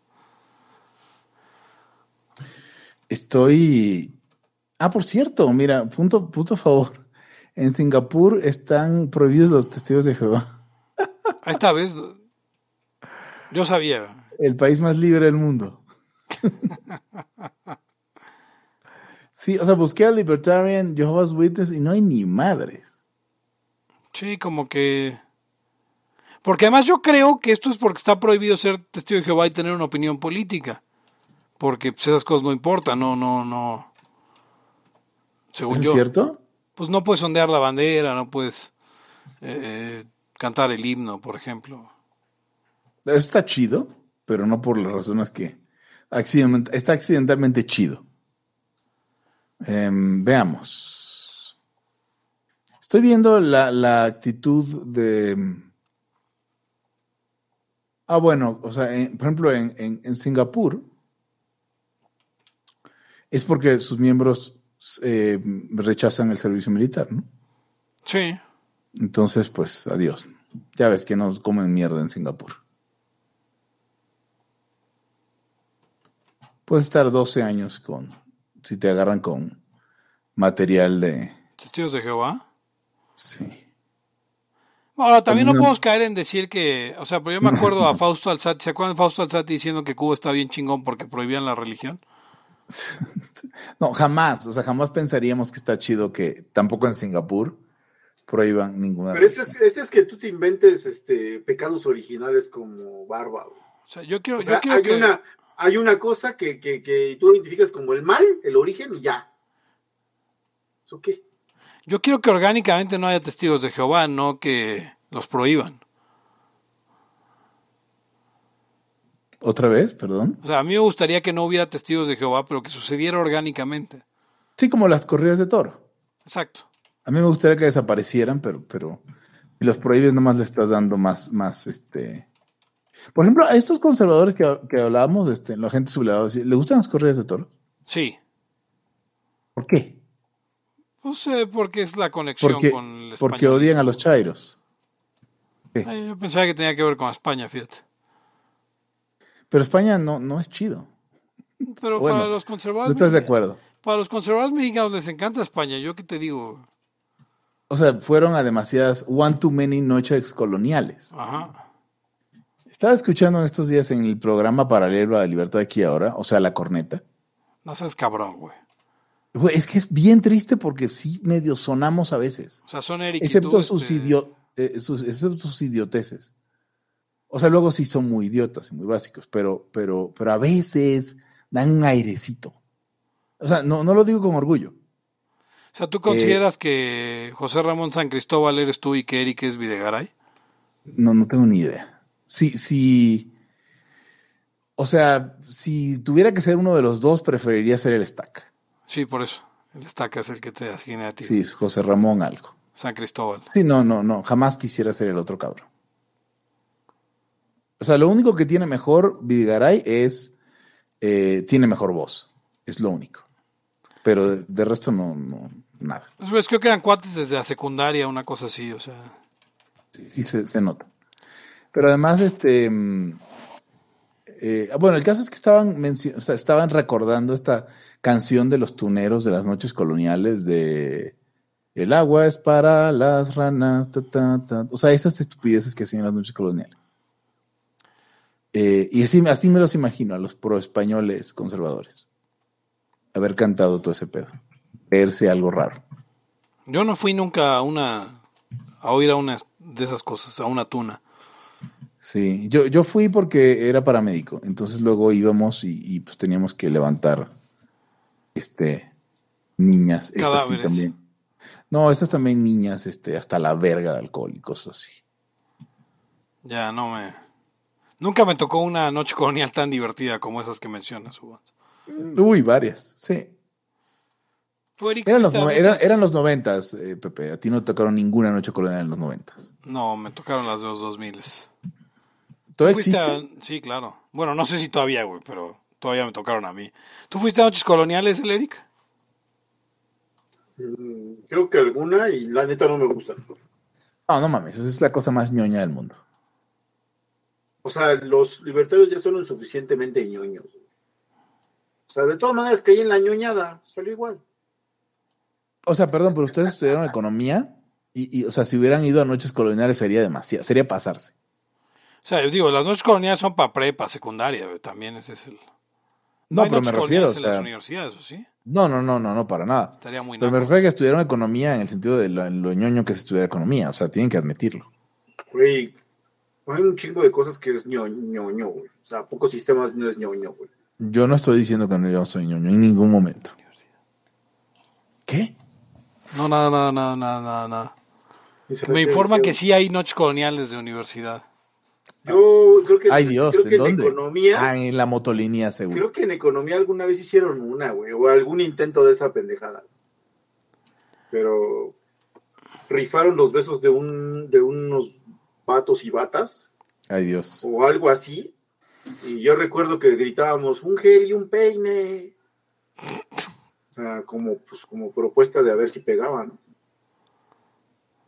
Estoy. Ah, por cierto, mira, punto, punto favor. En Singapur están prohibidos los testigos de Jehová. Esta vez. Yo sabía. El país más libre del mundo. sí, o sea, busqué a Libertarian Jehovah's Witness y no hay ni madres. Sí, como que. Porque además yo creo que esto es porque está prohibido ser testigo de Jehová y tener una opinión política. Porque pues, esas cosas no importan, no, no, no. Según ¿Es cierto? Pues no puedes ondear la bandera, no puedes eh, eh, cantar el himno, por ejemplo. Está chido, pero no por las razones que... está accidentalmente chido. Em, veamos. Estoy viendo la, la actitud de Ah, bueno, o sea, por ejemplo, en, Singapur es porque sus miembros eh, rechazan el servicio militar, ¿no? Sí. Entonces, pues, adiós. Ya ves que nos comen mierda en Singapur. Puedes estar 12 años con, si te agarran con material de... Testigos de Jehová. Sí. Ahora, también no podemos caer en decir que, o sea, pero yo me acuerdo a Fausto Alzati, ¿se acuerdan de Fausto Alzati diciendo que Cuba está bien chingón porque prohibían la religión? No, jamás, o sea, jamás pensaríamos que está chido que tampoco en Singapur prohíban ninguna. Pero ese es, ese es que tú te inventes este pecados originales como barba. O sea, yo quiero, o sea, yo quiero hay que... una hay una cosa que, que, que tú identificas como el mal, el origen y ya. ¿Eso qué? Yo quiero que orgánicamente no haya testigos de Jehová, no que los prohíban. ¿Otra vez? Perdón. O sea, a mí me gustaría que no hubiera testigos de Jehová, pero que sucediera orgánicamente. Sí, como las corridas de toro. Exacto. A mí me gustaría que desaparecieran, pero, pero si los prohíbes nomás le estás dando más, más, este... Por ejemplo, a estos conservadores que, que hablábamos, este, la gente sublevada, ¿le gustan las corridas de toro? Sí. ¿Por qué? Pues eh, porque es la conexión Porque, con el español. porque odian a los chairos. Ay, yo pensaba que tenía que ver con España, fíjate. Pero España no, no es chido. Pero Bueno, para los ¿No conservadores... estás de acuerdo? Para los conservadores mexicanos les encanta España. Yo qué te digo. O sea, fueron a demasiadas one too many noches coloniales. Ajá. Estaba escuchando en estos días en el programa paralelo a Libertad aquí ahora, o sea, La Corneta. No seas cabrón, güey. Güey, es que es bien triste porque sí medio sonamos a veces. O sea, son Eric y Excepto sus, este, idio- eh, sus- excepto sus idioteces. O sea, luego sí son muy idiotas y muy básicos, pero, pero, pero a veces dan un airecito. O sea, no, no lo digo con orgullo. O sea, Eh, ¿tú consideras que José Ramón San Cristóbal eres tú y que Eric es Videgaray? No, no tengo ni idea. Si, si, o sea, si tuviera que ser uno de los dos, preferiría ser el Stack. Sí, por eso. El estaca es el que te asigna a ti. Sí, es José Ramón algo. San Cristóbal. Sí, no, no, no, jamás quisiera ser el otro cabrón. O sea, lo único que tiene mejor Vidigaray es, eh, tiene mejor voz, es lo único. Pero de, de resto no, no, nada. Creo que eran cuates desde la secundaria, una cosa así, o sea. Sí, sí se, se nota. Pero además, este, mm, eh, bueno, el caso es que estaban, o sea, estaban recordando esta canción de los tuneros de las noches coloniales de El agua es para las ranas, ta, ta, ta. o sea, esas estupideces que hacían las noches coloniales. Eh, y así, así me los imagino a los pro españoles conservadores. Haber cantado todo ese pedo. Verse algo raro. Yo no fui nunca a una. a oír a una de esas cosas, a una tuna. Sí, yo, yo fui porque era paramédico, entonces luego íbamos y, y, pues teníamos que levantar este niñas, estas sí Cadáveres. también. No, estas también niñas, este, hasta la verga de cosas así. Ya, no me. Nunca me tocó una noche colonial tan divertida como esas que mencionas, Hugo. Uy, varias, sí. ¿Tú, Eric, Eran los, eran, los noventas, eh, Pepe. A ti no te tocaron ninguna noche colonial en los noventas. No, me tocaron las de los 2000. ¿Todo ¿Fuiste existe? a- Sí, claro. Bueno, no sé si todavía, güey, pero todavía me tocaron a mí. ¿Tú fuiste a noches coloniales, el Eric? Mm, Creo que alguna y la neta no me gusta. No, no mames, esa es la cosa más ñoña del mundo. O sea, los libertarios ya son lo suficientemente ñoños. O sea, de todas maneras que hay en la ñoñada, salió igual. O sea, perdón, pero ustedes estudiaron economía y, y, o sea, si hubieran ido a noches coloniales sería demasiado, sería pasarse. O sea, yo digo, las noches coloniales son para prepa, secundaria, también ese es el... No, pero me refiero, o coloniales en las sea, universidades, ¿o sí? no, no, no, no, no, para nada. Estaría muy Pero me refiero a que estudiaron economía en el sentido de lo, lo ñoño que es estudiar economía, o sea, tienen que admitirlo. Güey, hay un chingo de cosas que es ño- ñoño, güey. O sea, pocos sistemas no es ñoño, güey. Yo no estoy diciendo que no yo soy ñoño en ningún momento. ¿Qué? No, nada, nada, nada, nada, nada, Me informan que sí hay noches coloniales de universidad. Yo creo que, Ay Dios, creo que ¿en en dónde? economía, Ah, en la motolínea seguro. creo que en economía alguna vez hicieron una, güey, o algún intento de esa pendejada. Pero rifaron los besos de un de unos vatos y batas Ay Dios. o algo así. Y yo recuerdo que gritábamos un gel y un peine. O sea, como, pues, como propuesta de a ver si pegaban.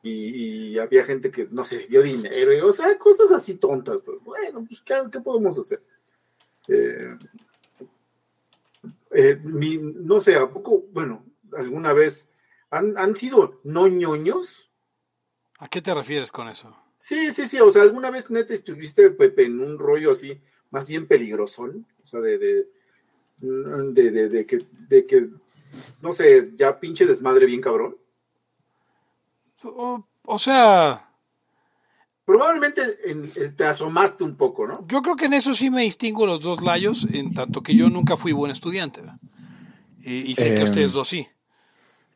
Y, había gente que, no sé, dio dinero, o sea, cosas así tontas, pero bueno, pues, ¿qué, podemos hacer? Eh, eh, no sé, ¿a poco, bueno, alguna vez han, han sido no ñoños? ¿A qué te refieres con eso? Sí, sí, sí, o sea, alguna vez neta estuviste, Pepe, en un rollo así, más bien peligrosón, o sea, de, de, de, de, que, de que, no sé, ya pinche desmadre bien cabrón. O, sea... Probablemente te asomaste un poco, ¿no? Yo creo que en eso sí me distingo los dos layos, en tanto que yo nunca fui buen estudiante. Y, sé que em. ustedes dos sí.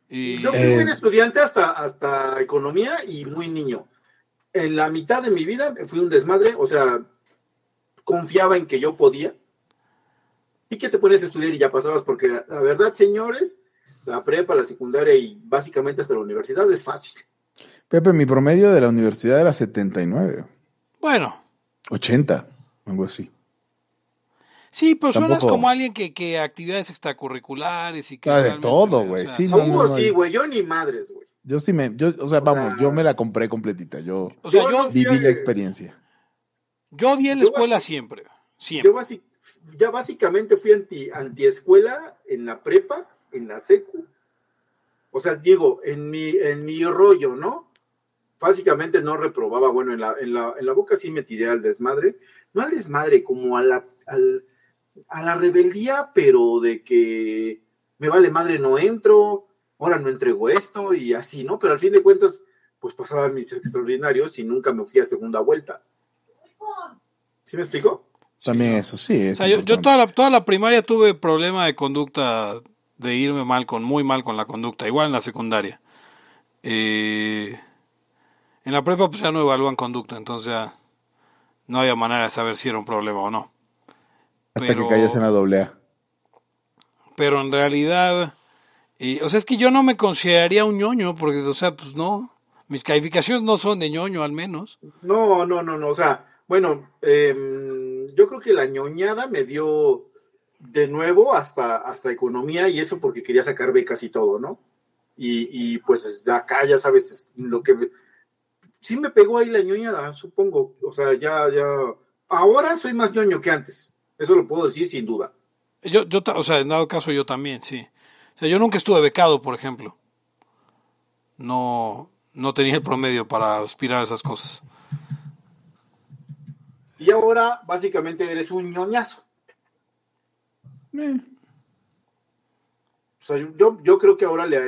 yo fui buen estudiante hasta, hasta economía y muy niño. En la mitad de mi vida fui un desmadre, o sea, confiaba en que yo podía. Y que te pones a estudiar y ya pasabas, porque la verdad, señores, la prepa, la secundaria y básicamente hasta la universidad es fácil. Pepe, mi promedio de la universidad era 79. Bueno. 80, algo así. Sí, pero suenas como alguien que, que actividades extracurriculares y que. Ah, de todo, güey. sí, no, sí, güey. Yo ni madres, güey. Yo sí me. Yo, o sea, vamos, yo me la compré completita. Yo, o sea, yo viví la experiencia. Yo odié la escuela siempre. Siempre. Yo ya básicamente fui anti, antiescuela en la prepa, en la secu. O sea, digo, en mi, en mi rollo, ¿no? Básicamente no reprobaba, bueno, en la, en la, en la boca sí me tiré al desmadre, no al desmadre, como a la, a la rebeldía, pero de que me vale madre, no entro, ahora no entrego esto y así, ¿no? Pero al fin de cuentas, pues pasaba mis extraordinarios y nunca me fui a segunda vuelta. ¿Sí me explico? También eso, sí. yo, yo, toda, la, toda la primaria tuve problema de conducta, de irme mal con, muy mal con la conducta, igual en la secundaria. Eh, en la prepa pues ya no evalúan conducta, entonces ya no había manera de saber si era un problema o no. Hasta que cayes en la doble A. Pero en realidad, o sea, es que yo no me consideraría un ñoño, porque, o sea, pues no, mis calificaciones no son de ñoño al menos. No, no, no, no, o sea, bueno, em, yo creo que la ñoñada me dio de nuevo hasta, hasta economía y eso porque quería sacar becas y todo, ¿no? Y, y pues acá ya sabes lo que sí me pegó ahí la ñoñada, supongo. O sea, ya, ya. Ahora soy más ñoño que antes. Eso lo puedo decir sin duda. Yo, yo, o sea, en dado caso yo también, sí. O sea, yo nunca estuve becado, por ejemplo. No, no tenía el promedio para aspirar a esas cosas. Y ahora, básicamente, eres un ñoñazo. Eh. O sea, yo, yo creo que ahora le,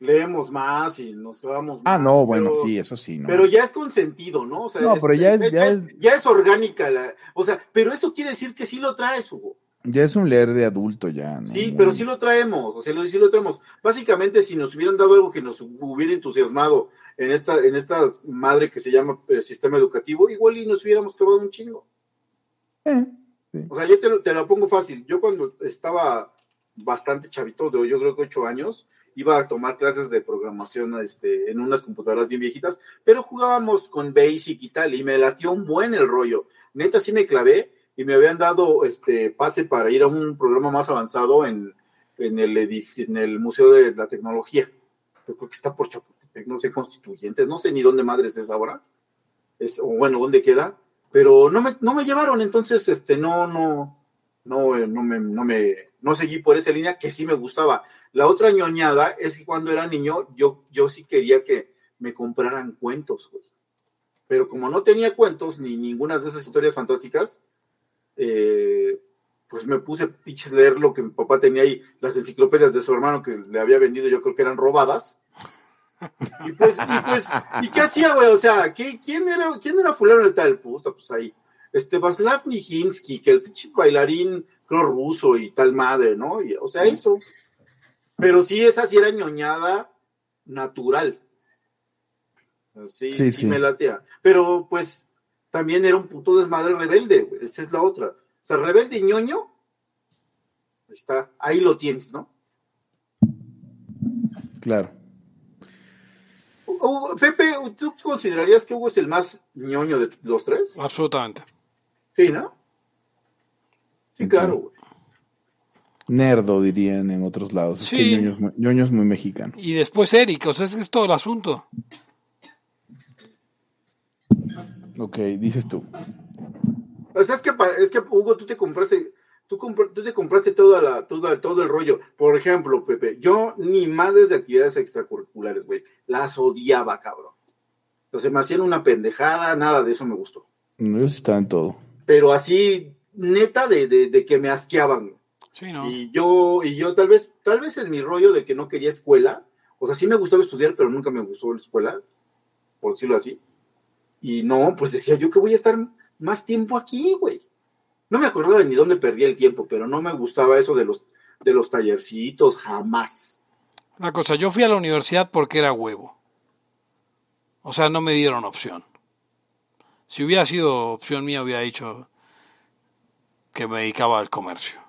leemos más y nos clavamos Ah, no, bueno, sí, eso sí. No. Pero ya es consentido, ¿no? O sea, no, pero ya es, ya, es, ya es orgánica. La, o sea, pero eso quiere decir que sí lo traes, Hugo. Ya es un leer de adulto ya, ¿no? Sí, pero sí lo traemos, o sea, sí lo traemos. Básicamente, si nos hubieran dado algo que nos hubiera entusiasmado en esta, en esta madre que se llama eh, sistema educativo, igual y nos hubiéramos clavado un chingo. Eh, o sea, yo te lo, te lo pongo fácil. Yo cuando estaba bastante chavito, de, yo creo que ocho años, iba a tomar clases de programación este, en unas computadoras bien viejitas, pero jugábamos con Basic y tal, y me latió un buen el rollo. Neta, sí me clavé y me habían dado este pase para ir a un programa más avanzado en, en, el, en el Museo de la Tecnología. Yo creo que está por Chapultepec, no sé, constituyentes, no sé ni dónde madres es ahora, es, o bueno, dónde queda, pero no me, no me llevaron, entonces, este, no, no, no, no me, no me, no seguí por esa línea que sí me gustaba. La otra ñoñada es que cuando era niño yo, yo sí quería que me compraran cuentos, güey. Pero como no tenía cuentos ni ninguna de esas historias fantásticas, eh, pues me puse a leer lo que mi papá tenía ahí, las enciclopedias de su hermano que le había vendido, yo creo que eran robadas. Y pues, y pues, ¿y qué hacía, güey? O sea, quién, era, ¿quién era fulano de tal? Puta, pues ahí. Este, Vaslav Nijinsky, que el pinche bailarín, creo, ruso y tal madre, ¿no? o sea, eso. Pero sí, esa sí era ñoñada natural. Sí, sí, me latea. Pero pues también era un puto desmadre rebelde, güey. Esa es la otra. O sea, rebelde y ñoño. Está, ahí lo tienes, ¿no? Claro. Pepe, ¿tú considerarías que Hugo es el más ñoño de los tres? Absolutamente. Sí, ¿no? Sí, claro, güey nerdo, dirían en otros lados. Sí. Es que ñoño, es muy mexicano. Y después Eric, o sea, ese es todo el asunto. Ok, dices tú. O sea, es que, es que Hugo, tú te compraste, tú, tú te compraste toda la, todo, todo el rollo. Por ejemplo, Pepe, yo ni madres de actividades extracurriculares, güey. Las odiaba, cabrón. Entonces me hacían una pendejada, nada de eso me gustó. No, yo sí estaba en todo. Pero así, neta, de, de, que me asqueaban. Sí, ¿no? Y yo, y yo tal vez, tal vez en mi rollo de que no quería escuela, o sea, sí me gustaba estudiar, pero nunca me gustó la escuela, por decirlo así. Y no, pues decía yo que voy a estar más tiempo aquí, güey. No me acordaba ni dónde perdí el tiempo, pero no me gustaba eso de los, de los tallercitos, jamás. Una cosa, yo fui a la universidad porque era huevo. O sea, no me dieron opción. Si hubiera sido opción mía, hubiera dicho que me dedicaba al comercio.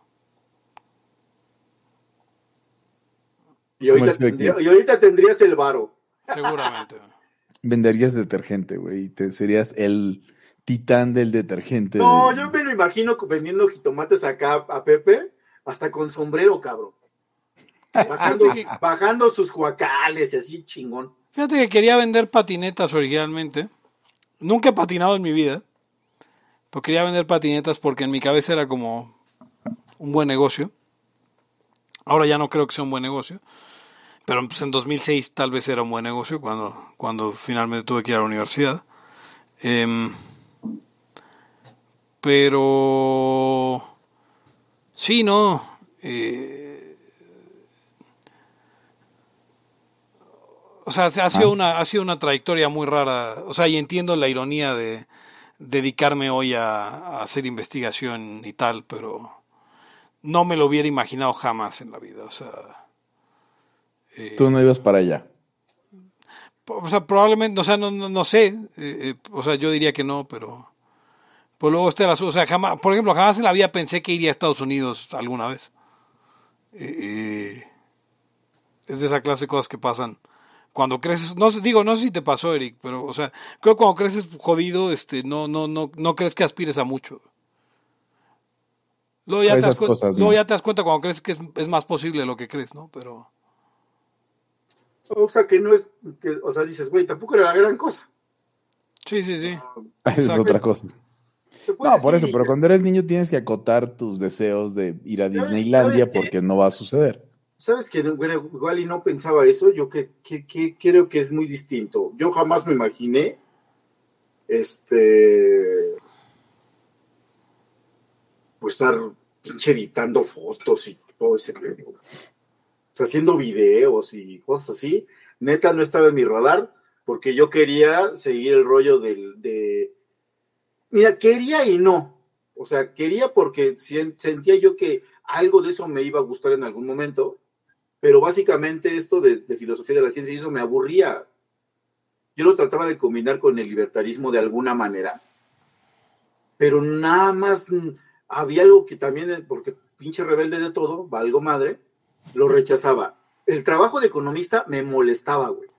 Y ahorita, tendrías el varo. Seguramente. Venderías detergente, güey. Te serías el titán del detergente. No, yo me lo imagino vendiendo jitomates acá a Pepe, hasta con sombrero, cabrón. Bajando, sus juacales y así chingón. Fíjate que quería vender patinetas originalmente. Nunca he patinado en mi vida. Pero quería vender patinetas porque en mi cabeza era como un buen negocio. Ahora ya no creo que sea un buen negocio. Pero pues, en 2006 tal vez era un buen negocio cuando, cuando finalmente tuve que ir a la universidad. Em, pero sí, no. Eh, o sea, ha sido, ah. una, ha sido una trayectoria muy rara. O sea, y entiendo la ironía de dedicarme hoy a, hacer investigación y tal, pero no me lo hubiera imaginado jamás en la vida. O sea. Eh, Tú no ibas para allá. O sea, probablemente, o sea, no, no, sé. Eh, eh, o sea, yo diría que no, pero. Pues luego este o sea, jamás, por ejemplo, jamás en la vida pensé que iría a Estados Unidos alguna vez. Eh, es de esa clase de cosas que pasan cuando creces. No digo, no sé si te pasó, Eric, pero, o sea, creo que cuando creces jodido, este, no, no, no, no crees que aspires a mucho. Luego ya, te das, luego ya te das cuenta cuando crees que es, es, más posible lo que crees, ¿no? Pero. O sea, que no es. Que, o sea, dices, güey, tampoco era la gran cosa. Sí, sí, sí. es otra cosa. No, por eso, pero cuando eres niño tienes que acotar tus deseos de ir a Disneylandia porque no va a suceder. ¿Sabes que igual y no pensaba eso? Yo que, creo que es muy distinto. Yo jamás me imaginé este pues estar pinche editando fotos y todo ese haciendo videos y cosas así. Neta no estaba en mi radar porque yo quería seguir el rollo del, de, Mira, quería y no. O sea, quería porque sentía yo que algo de eso me iba a gustar en algún momento, pero básicamente esto de, filosofía de la ciencia y eso me aburría. Yo lo trataba de combinar con el libertarismo de alguna manera, pero nada más había algo que también, porque pinche rebelde de todo, valgo madre, lo rechazaba. El trabajo de economista me molestaba, güey.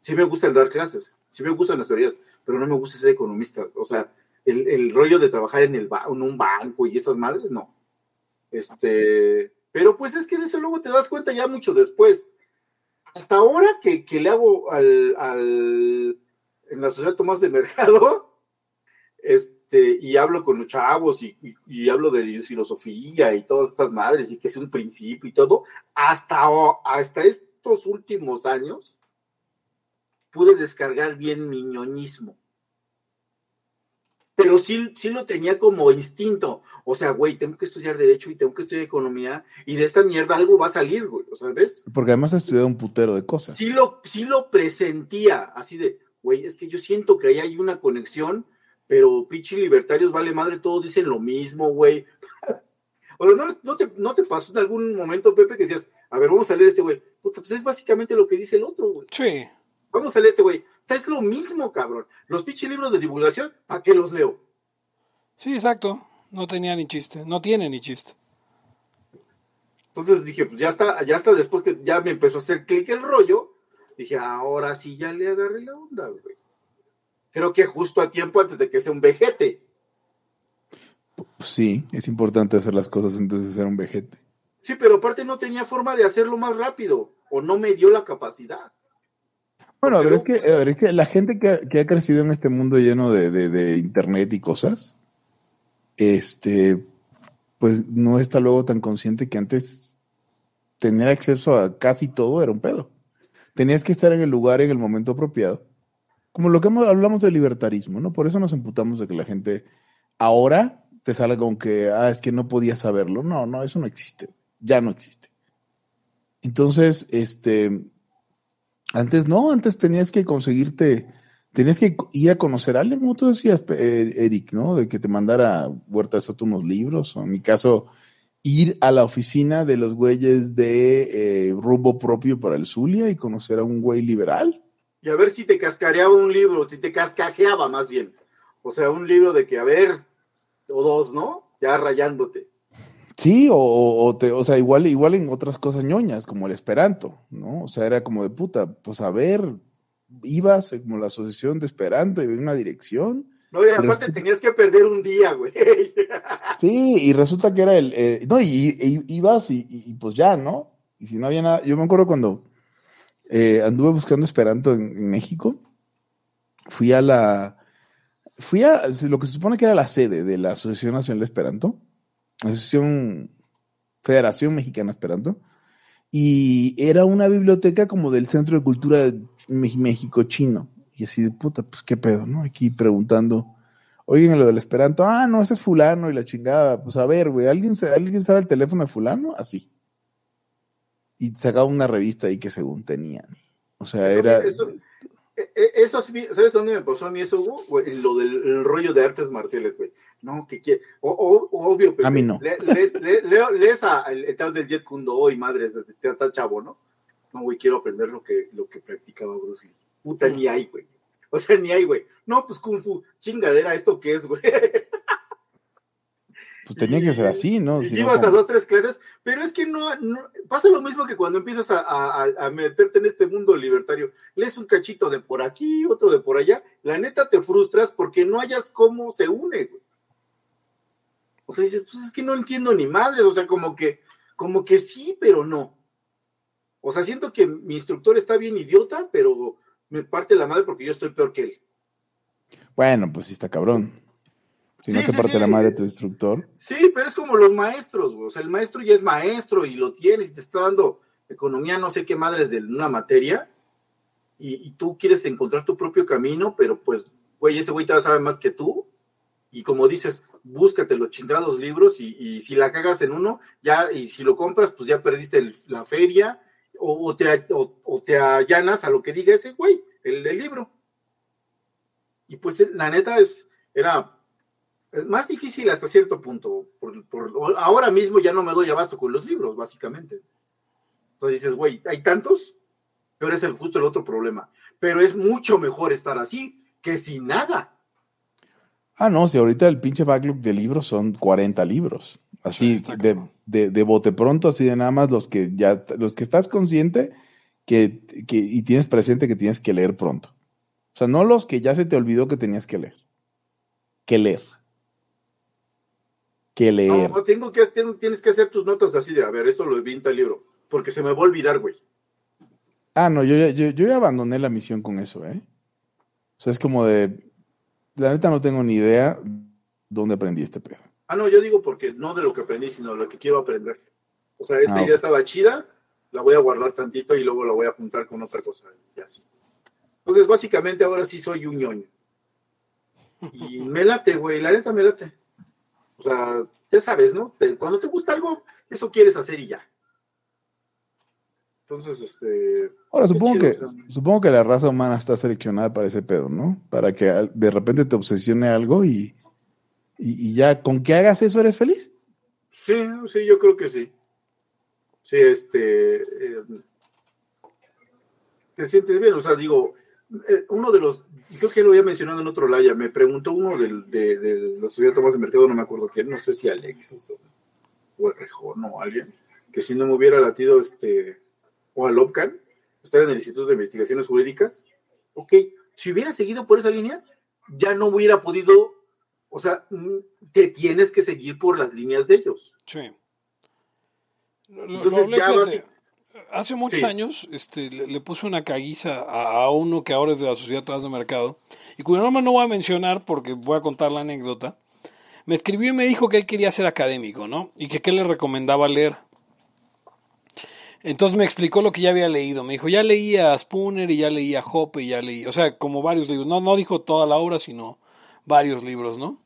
Sí me gusta dar clases, sí me gustan las teorías, pero no me gusta ser economista. O sea, el, rollo de trabajar en, el en un banco y esas madres, no. Este, pero pues es que de eso luego te das cuenta ya mucho después. Hasta ahora que, le hago al, al, en la sociedad Tomás de Mercado, este, y hablo con los chavos y, y, hablo de filosofía y todas estas madres y que es un principio y todo, hasta, hasta estos últimos años pude descargar bien mi ñoñismo pero sí, sí lo tenía como instinto. O sea, güey, tengo que estudiar Derecho y tengo que estudiar Economía y de esta mierda algo va a salir, güey, o sea, ¿ves? Porque además ha estudiado un putero de cosas. Sí lo, sí lo presentía, así de, güey, es que yo siento que ahí hay una conexión, pero pinche libertarios, vale madre, todos dicen lo mismo, güey. o sea, ¿no, te, ¿no te pasó en algún momento, Pepe, que decías, a ver, vamos a leer este güey? Pues es básicamente lo que dice el otro, güey. Sí. Vamos a leer este güey es lo mismo, cabrón. Los pinches libros de divulgación, ¿para qué los leo? Sí, exacto. No tenía ni chiste. No tiene ni chiste. Entonces dije, pues ya está, ya está, después que ya me empezó a hacer clic el rollo, dije, ahora sí ya le agarré la onda, güey. Creo que justo a tiempo antes de que sea un vejete. Sí, es importante hacer las cosas antes de ser un vejete. Sí, pero aparte no tenía forma de hacerlo más rápido, o no me dio la capacidad. Bueno, a ver, es que, es que la gente que ha, crecido en este mundo lleno de, internet y cosas, este, pues no está luego tan consciente que antes tener acceso a casi todo era un pedo. Tenías que estar en el lugar en el momento apropiado. Como lo que hablamos de libertarismo, ¿no? Por eso nos emputamos de que la gente ahora te salga con que, ah, es que no podía saberlo. No, no, eso no existe. Ya no existe. Entonces, este, antes no, antes tenías que conseguirte, tenías que ir a conocer a alguien, como tú decías, eh, Eric, ¿no? De que te mandara Huerta de Soto unos libros, o en mi caso, ir a la oficina de los güeyes de eh, rumbo propio para el Zulia y conocer a un güey liberal. Y a ver si te cascareaba un libro, si te cascajeaba más bien. O sea, un libro de que, a ver, o dos, ¿no? Ya rayándote. Sí, o, te, o sea, igual, igual en otras cosas ñoñas, como el Esperanto, ¿no? O sea, era como de puta, pues a ver, ibas como la asociación de Esperanto y en una dirección. No, y aparte tenías que perder un día, güey. Sí, y resulta que era el, eh, no, y, ibas y, pues ya, ¿no? Y si no había nada, yo me acuerdo cuando eh, anduve buscando Esperanto en México, fui a la, fui a lo que se supone que era la sede de la Asociación Nacional de Esperanto, Asociación Federación Mexicana Esperanto, y era una biblioteca como del Centro de Cultura de México Chino. Y así de puta, pues qué pedo, ¿no? Aquí preguntando, oigan lo del Esperanto, ah, no, ese es fulano y la chingada. Pues a ver, güey, ¿alguien, ¿alguien sabe el teléfono de fulano? Así. Y sacaba una revista ahí que según tenían. O sea, era... E, e, eso, ¿sabes dónde me pasó a mí eso, güey? Lo del rollo de artes marciales, güey. No, que quiere. O, obvio, pero. A mí no. lees, lees a, el, tal del Jet Kundo hoy, madres, desde está chavo, ¿no? No, güey, quiero aprender lo que, lo que practicaba Bruce Lee. Puta, ni hay, güey. O sea, ni hay, güey. No, pues Kung Fu, chingadera, ¿esto qué es, güey? Pues tenía que ser así, ¿no? Y ibas a dos, tres clases, pero es que no, pasa lo mismo que cuando empiezas a, meterte en este mundo libertario. Lees un cachito de por aquí, otro de por allá, la neta te frustras porque no hayas cómo se une, güey. O sea, dices, pues es que no entiendo ni madres, o sea, como que, como que sí, pero no. O sea, siento que mi instructor está bien idiota, pero me parte la madre porque yo estoy peor que él. Bueno, pues sí está cabrón. Si no te parte la madre tu instructor. Sí, pero es como los maestros, güey. O sea, el maestro ya es maestro y lo tienes y te está dando economía, no sé qué madres de una materia, y, tú quieres encontrar tu propio camino, pero pues, güey, ese güey te sabe más que tú. Y como dices, búscate los chingados libros y, si la cagas en uno, ya, y si lo compras, pues ya perdiste la feria o, te, o, te allanas a lo que diga ese güey, el, el libro. Y pues la neta es, era más difícil hasta cierto punto. Por, ahora mismo ya no me doy abasto con los libros, básicamente. Entonces dices, güey, hay tantos, pero es el, justo el otro problema. Pero es mucho mejor estar así que sin nada. Ah, no, si ahorita el pinche backlog de libros son 40 libros. Así, de, bote pronto, así de nada más los que ya, los que estás consciente que, que, y tienes presente que tienes que leer pronto. O sea, no los que ya se te olvidó que tenías que leer. Que leer que leer. No, tengo que, tienes que hacer tus notas así de, a ver, esto lo vi en tal libro, porque se me va a olvidar, güey. Ah, no, yo, yo, yo ya abandoné la misión con eso, ¿eh? O sea, es como de, la neta no tengo ni idea dónde aprendí este pedo. Ah, no, yo digo porque no de lo que aprendí, sino de lo que quiero aprender. O sea, esta ah, idea estaba chida, la voy a guardar tantito y luego la voy a juntar con otra cosa y así. Entonces, básicamente ahora sí soy un ñoño. Y me late, güey, la neta me late. O sea, ya sabes, ¿no? Cuando te gusta algo, eso quieres hacer y ya. Entonces, este. Ahora, supongo que, supongo que la raza humana está seleccionada para ese pedo, ¿no? Para que de repente te obsesione algo y, y, ya con que hagas eso eres feliz. Sí, sí, yo creo que sí. Sí, este. Eh, te sientes bien, o sea, digo, eh, uno de los creo que lo había mencionado en otro laya, me preguntó uno de, los estudiantes de mercado, no me acuerdo quién, no sé si Alexis o, el Rejón o alguien, que si no me hubiera latido este, o al OPCAN, estar en el Instituto de Investigaciones Jurídicas, ok, si hubiera seguido por esa línea, ya no hubiera podido, o sea, mm, te tienes que seguir por las líneas de ellos. Sí. Entonces ya Hace muchos años este, le, puse una caguiza a, uno que ahora es de la Sociedad Tras de Mercado, y cuyo nombre no voy a mencionar porque voy a contar la anécdota. Me escribió y me dijo que él quería ser académico, ¿no? Y que qué le recomendaba leer. Entonces me explicó lo que ya había leído. Me dijo, ya leía a Spooner y ya leía a Hoppe y ya leí, o sea, como varios libros. No, no dijo toda la obra, sino varios libros, ¿no?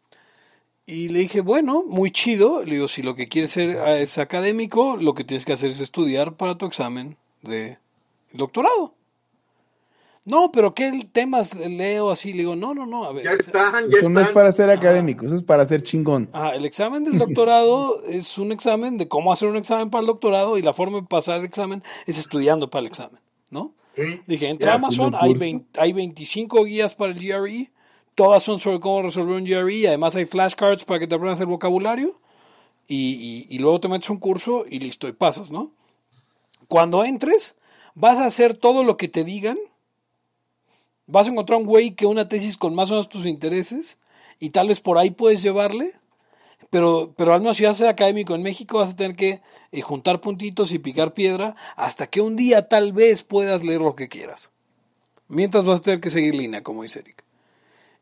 Y le dije, bueno, muy chido. Le digo, si lo que quieres ser ah, es académico, lo que tienes que hacer es estudiar para tu examen de doctorado. No, pero ¿qué temas leo así? Le digo, no, no, no. A ver, ya están, ya Eso no es para ser académico, eso es para ser chingón. Ah, el examen del doctorado es un examen de cómo hacer un examen para el doctorado y la forma de pasar el examen es estudiando para el examen, ¿no? Dije, entre Amazon hay, hay 25 guías para el GRE Todas son sobre cómo resolver un GRE. Además hay flashcards para que te aprendas el vocabulario. Y, luego te metes un curso y listo, y pasas, ¿no? Cuando entres, vas a hacer todo lo que te digan. Vas a encontrar un güey que una tesis con más o menos tus intereses. Y tal vez por ahí puedes llevarle. Pero, pero al menos si vas a ser académico en México vas a tener que eh, juntar puntitos y picar piedra hasta que un día tal vez puedas leer lo que quieras. Mientras vas a tener que seguir línea, como dice Eric.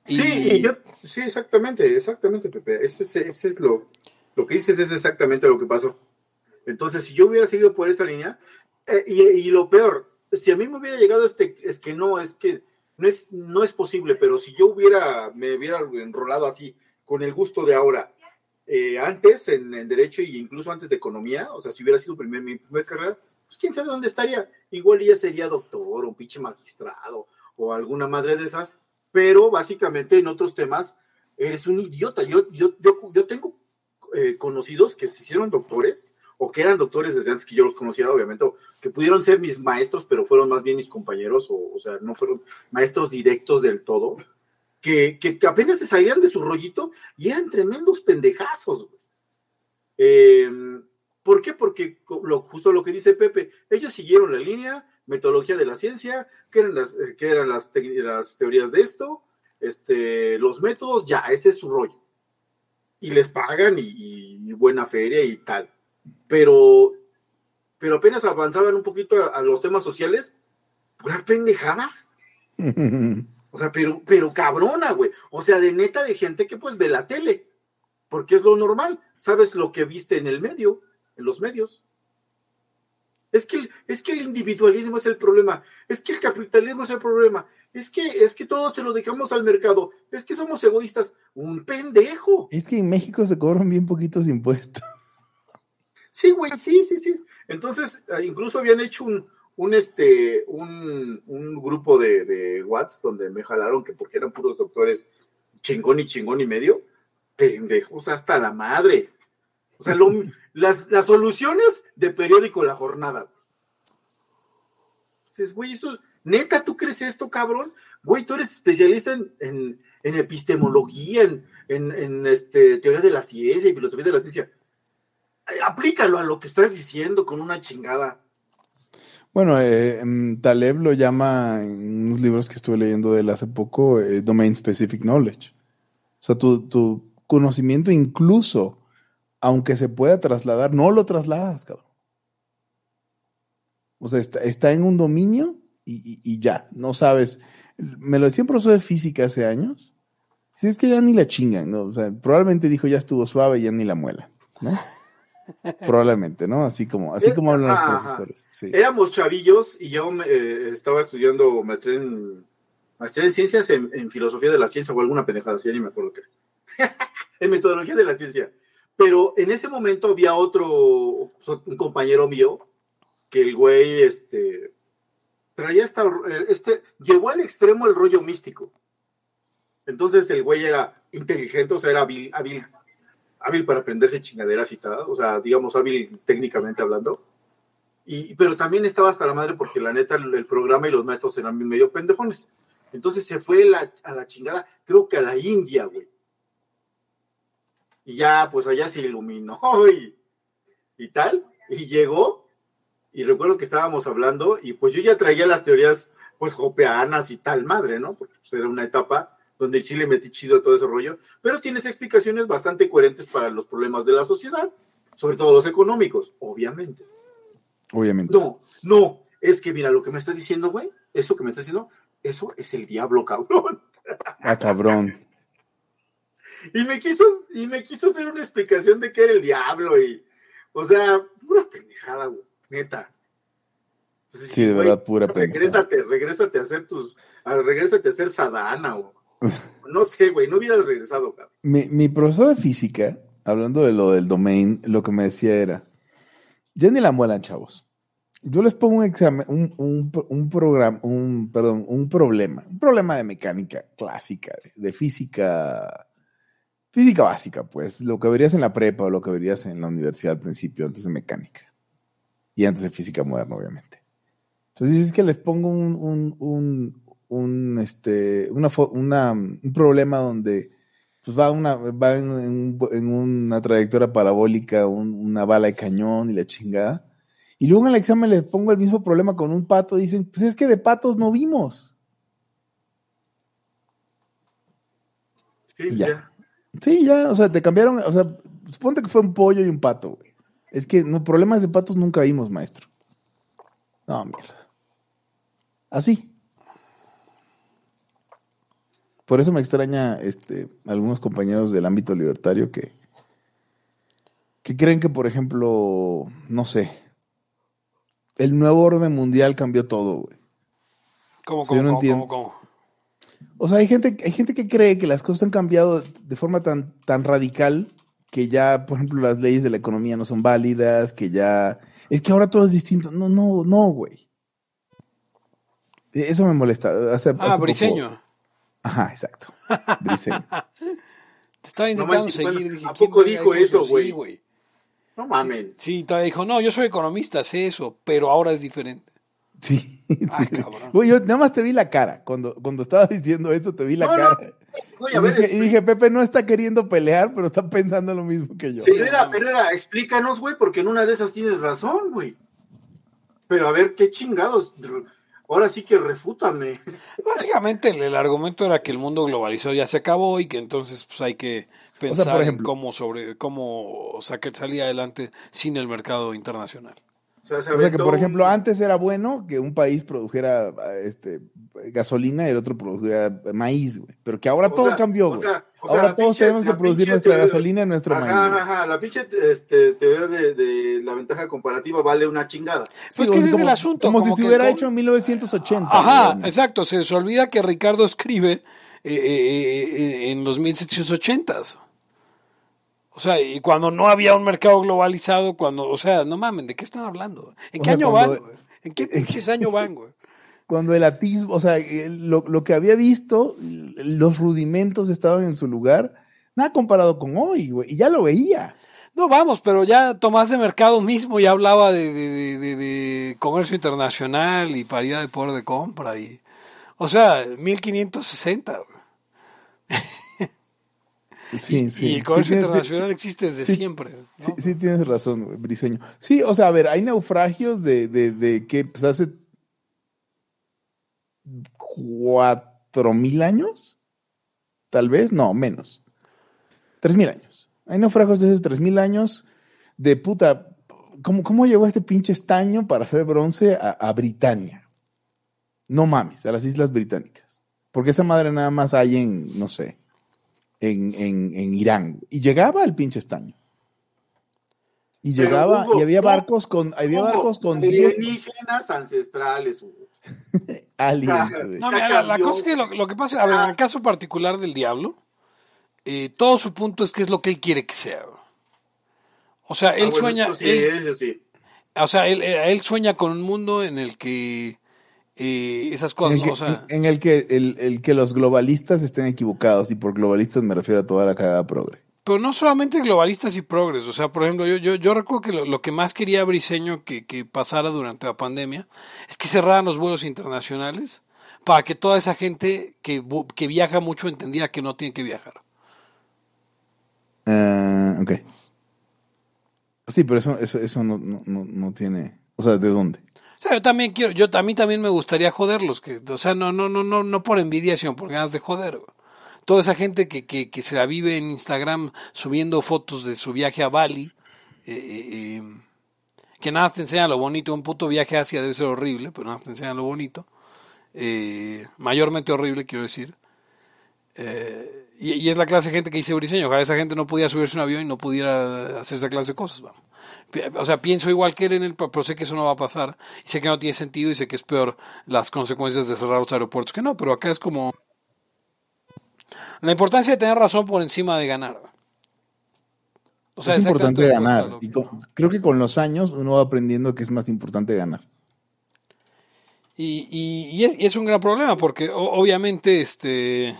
Sí, sí, exactamente, exactamente, Pepe. Ese, es lo, lo que dices es exactamente lo que pasó. Entonces, si yo hubiera seguido por esa línea, eh, y, lo peor, si a mí me hubiera llegado este, es que no, es que no es, no es posible, pero si yo hubiera, me hubiera enrolado así, con el gusto de ahora, eh, antes en, Derecho e incluso antes de Economía, o sea, si hubiera sido primer, mi primera carrera, pues quién sabe dónde estaría. Igual ya sería doctor o pinche magistrado o alguna madre de esas, pero básicamente en otros temas eres un idiota. Yo, yo, yo, tengo eh, conocidos que se hicieron doctores o que eran doctores desde antes que yo los conociera, obviamente, que pudieron ser mis maestros, pero fueron más bien mis compañeros, o, sea, no fueron maestros directos del todo, que, que, apenas se salían de su rollito y eran tremendos pendejazos. Em, ¿Por qué? Porque justo lo que dice Pepe, ellos siguieron la línea, metodología de la ciencia, qué eran las, eh, qué eran las, las teorías de esto, este, los métodos, ya, ese es su rollo. Y les pagan y, buena feria y tal. Pero, pero apenas avanzaban un poquito a, los temas sociales, pura pendejada. O sea, pero, pero cabrona, güey. O sea, de neta de gente que pues ve la tele, porque es lo normal. Sabes lo que viste en el medio, en los medios. Es que, es que el individualismo es el problema, es que el capitalismo es el problema, es que, es que todos se lo dejamos al mercado, es que somos egoístas, un pendejo. Es que en México se cobran bien poquitos impuestos. Sí, güey, sí, sí, sí. Entonces, eh, incluso habían hecho un, un, este, un, grupo de, de Watts donde me jalaron que porque eran puros doctores chingón y chingón y medio, pendejos hasta la madre. O sea, las, las, soluciones de periódico La Jornada. Dices, güey, eso, neta, ¿tú crees esto, cabrón? Güey, tú eres especialista en, epistemología, en, este, teoría de la ciencia y filosofía de la ciencia. Aplícalo a lo que estás diciendo con una chingada. Bueno, eh, em, Taleb lo llama en unos libros que estuve leyendo de él hace poco, eh, Domain Specific Knowledge. O sea, tu, tu conocimiento incluso aunque se pueda trasladar, no lo trasladas, cabrón. O sea, está, en un dominio y, ya, no sabes. Me lo decía un profesor de física hace años. Si es que ya ni la chingan, ¿no? O sea, probablemente dijo ya estuvo suave y ya ni la muela, ¿no? probablemente, ¿no? Así como, así como hablan los profesores. Éramos chavillos y yo eh, estaba estudiando maestría en, maestría en ciencias en, filosofía de la ciencia o alguna pendejada, así, ni me acuerdo qué. en metodología de la ciencia. Pero en ese momento había otro, un compañero mío, que el güey, este, pero ya está, este, llevó al extremo el rollo místico. Entonces el güey era inteligente, o sea, era hábil, hábil, hábil para aprenderse chingaderas y tal, o sea, digamos, hábil técnicamente hablando. Y, pero también estaba hasta la madre porque la neta el, programa y los maestros eran medio pendejones. Entonces se fue a la chingada, creo que a la India, güey. Y ya, pues allá se iluminó y, y tal. Y llegó, y recuerdo que estábamos hablando, y pues yo ya traía las teorías, pues, jopeanas y tal madre, ¿no? Porque pues, era una etapa donde Chile metí chido todo ese rollo, pero tienes explicaciones bastante coherentes para los problemas de la sociedad, sobre todo los económicos, obviamente. Obviamente. No, no, es que mira, lo que me estás diciendo, güey, eso que me estás diciendo, eso es el diablo, cabrón. Ah, cabrón. Y me quiso, y me quiso hacer una explicación de qué era el diablo y, o sea, pura pendejada, güey, neta. sí, de verdad, pura pendejada. Regrésate, regrésate a hacer tus, a, regrésate a hacer sadana, güey. No sé, güey, no hubieras regresado, cabrón. Mi, mi profesor de física, hablando de lo del domain, lo que me decía era, ya ni la muelan, chavos. Yo les pongo un examen, un, un, un programa, un, perdón, un problema, un problema de mecánica clásica, de, física, física básica, pues, lo que verías en la prepa o lo que verías en la universidad al principio, antes de mecánica. Y antes de física moderna, obviamente. Entonces es que les pongo un, un, un, este, una, una, un problema donde pues va, una, va en, una trayectoria parabólica una bala de cañón y la chingada. Y luego en el examen les pongo el mismo problema con un pato. Dicen, pues es que de patos no vimos. Sí, ya. Sí, ya, o sea, te cambiaron, o sea, suponte que fue un pollo y un pato, güey. Es que no, problemas de patos nunca vimos, maestro. No, mierda. Así. Por eso me extraña este, algunos compañeros del ámbito libertario que, que creen que, por ejemplo, no sé, el nuevo orden mundial cambió todo, güey. ¿Cómo, cómo, no cómo, cómo, O sea, hay gente, hay gente que cree que las cosas han cambiado de forma tan, tan radical que ya, por ejemplo, las leyes de la economía no son válidas, que ya... Es que ahora todo es distinto. No, no, no, güey. Eso me molesta. ah, Briseño. Ajá, exacto. Te estaba intentando seguir. ¿A poco dijo eso, güey? No mames. Sí, todavía dijo, no, yo soy economista, sé eso, pero ahora es diferente. Sí. Ah, cabrón. yo nada más te vi la cara. Cuando, cuando estaba diciendo eso, te vi la cara. y, dije, y, dije, Pepe no está queriendo pelear, pero está pensando lo mismo que yo. pero era, pero era, explícanos, güey, porque en una de esas tienes razón, güey. Pero a ver, qué chingados ahora sí que refútame. Básicamente el, argumento era que el mundo globalizado ya se acabó y que entonces pues hay que pensar en cómo sobre cómo salir adelante sin el mercado internacional. O sea, que, por ejemplo, antes era bueno que un país produjera este, gasolina y el otro produjera maíz, güey. Pero que ahora todo cambió, güey. ahora todos tenemos que producir nuestra gasolina y nuestro maíz. Ajá, ajá, la pinche este, teoría de, de, la ventaja comparativa vale una chingada. Pues que ese es el asunto. Como, si se hubiera hecho en 1980. Ajá, exacto. Se les olvida que Ricardo escribe eh, eh, eh, en los 1780s. O sea, y cuando no había un mercado globalizado, cuando, o sea, no mamen, ¿de qué están hablando? ¿En qué año van, güey? ¿En qué pinches año van, güey? Cuando el atisbo, o sea, lo, lo, que había visto, los rudimentos estaban en su lugar, nada comparado con hoy, güey, y ya lo veía. No, vamos, pero ya Tomás de Mercado mismo ya hablaba de, de, de, de comercio internacional y paridad de poder de compra y, o sea, 1560, güey. Sí, sí. Y el comercio internacional existe desde siempre. Sí, sí, tienes razón, Briseño. Sí, o sea, a ver, hay naufragios de, de, de que pues, hace cuatro mil años, tal vez, no, menos. Tres mil años. Hay naufragios de esos tres mil años de puta. ¿Cómo, ¿Cómo llegó este pinche estaño para hacer bronce a, a Britania? No mames, a las Islas Británicas. Porque esa madre nada más hay en, no sé, en, en, en Irán. Y llegaba el pinche estaño. Y llegaba, y había barcos con, había barcos con alienígenas ancestrales. Aliens. no, mira, la, cosa es que lo, que pasa, a ver, en el caso particular del diablo, eh, todo su punto es que es lo que él quiere que sea. O sea, él ah, sueña. O sea, él, él, sueña con un mundo en el que esas cosas. En el que, o sea, en el que, el, que los globalistas estén equivocados, y por globalistas me refiero a toda la cagada progre. Pero no solamente globalistas y progres, o sea, por ejemplo, yo, yo, yo recuerdo que lo, que más quería Briseño que, que pasara durante la pandemia es que cerraran los vuelos internacionales para que toda esa gente que, que viaja mucho entendiera que no tiene que viajar. Uh, ok. Sí, pero eso, eso, eso no, no, no tiene... O sea, ¿de dónde? Sea, yo también quiero, yo a mí también me gustaría joderlos, que, o sea, no, no, no, no, no por envidia, sino por ganas de joder. Toda esa gente que, que, que se la vive en Instagram subiendo fotos de su viaje a Bali, eh, eh, eh, que nada te enseña lo bonito. Un puto viaje hacia debe ser horrible, pero nada te enseña lo bonito. Mayormente horrible, quiero decir. Y, es la clase de gente que dice Briseño, ojalá esa gente no podía subirse un avión y no pudiera hacer esa clase de cosas. Vamos. O sea, pienso igual que él en el, pero sé que eso no va a pasar. Y sé que no tiene sentido y sé que es peor las consecuencias de cerrar los aeropuertos que no, pero acá es como la importancia de tener razón por encima de ganar. O sea, es importante ganar. Y creo que con los años uno va aprendiendo que es más importante ganar. Y, y, es, y es, un gran problema porque obviamente este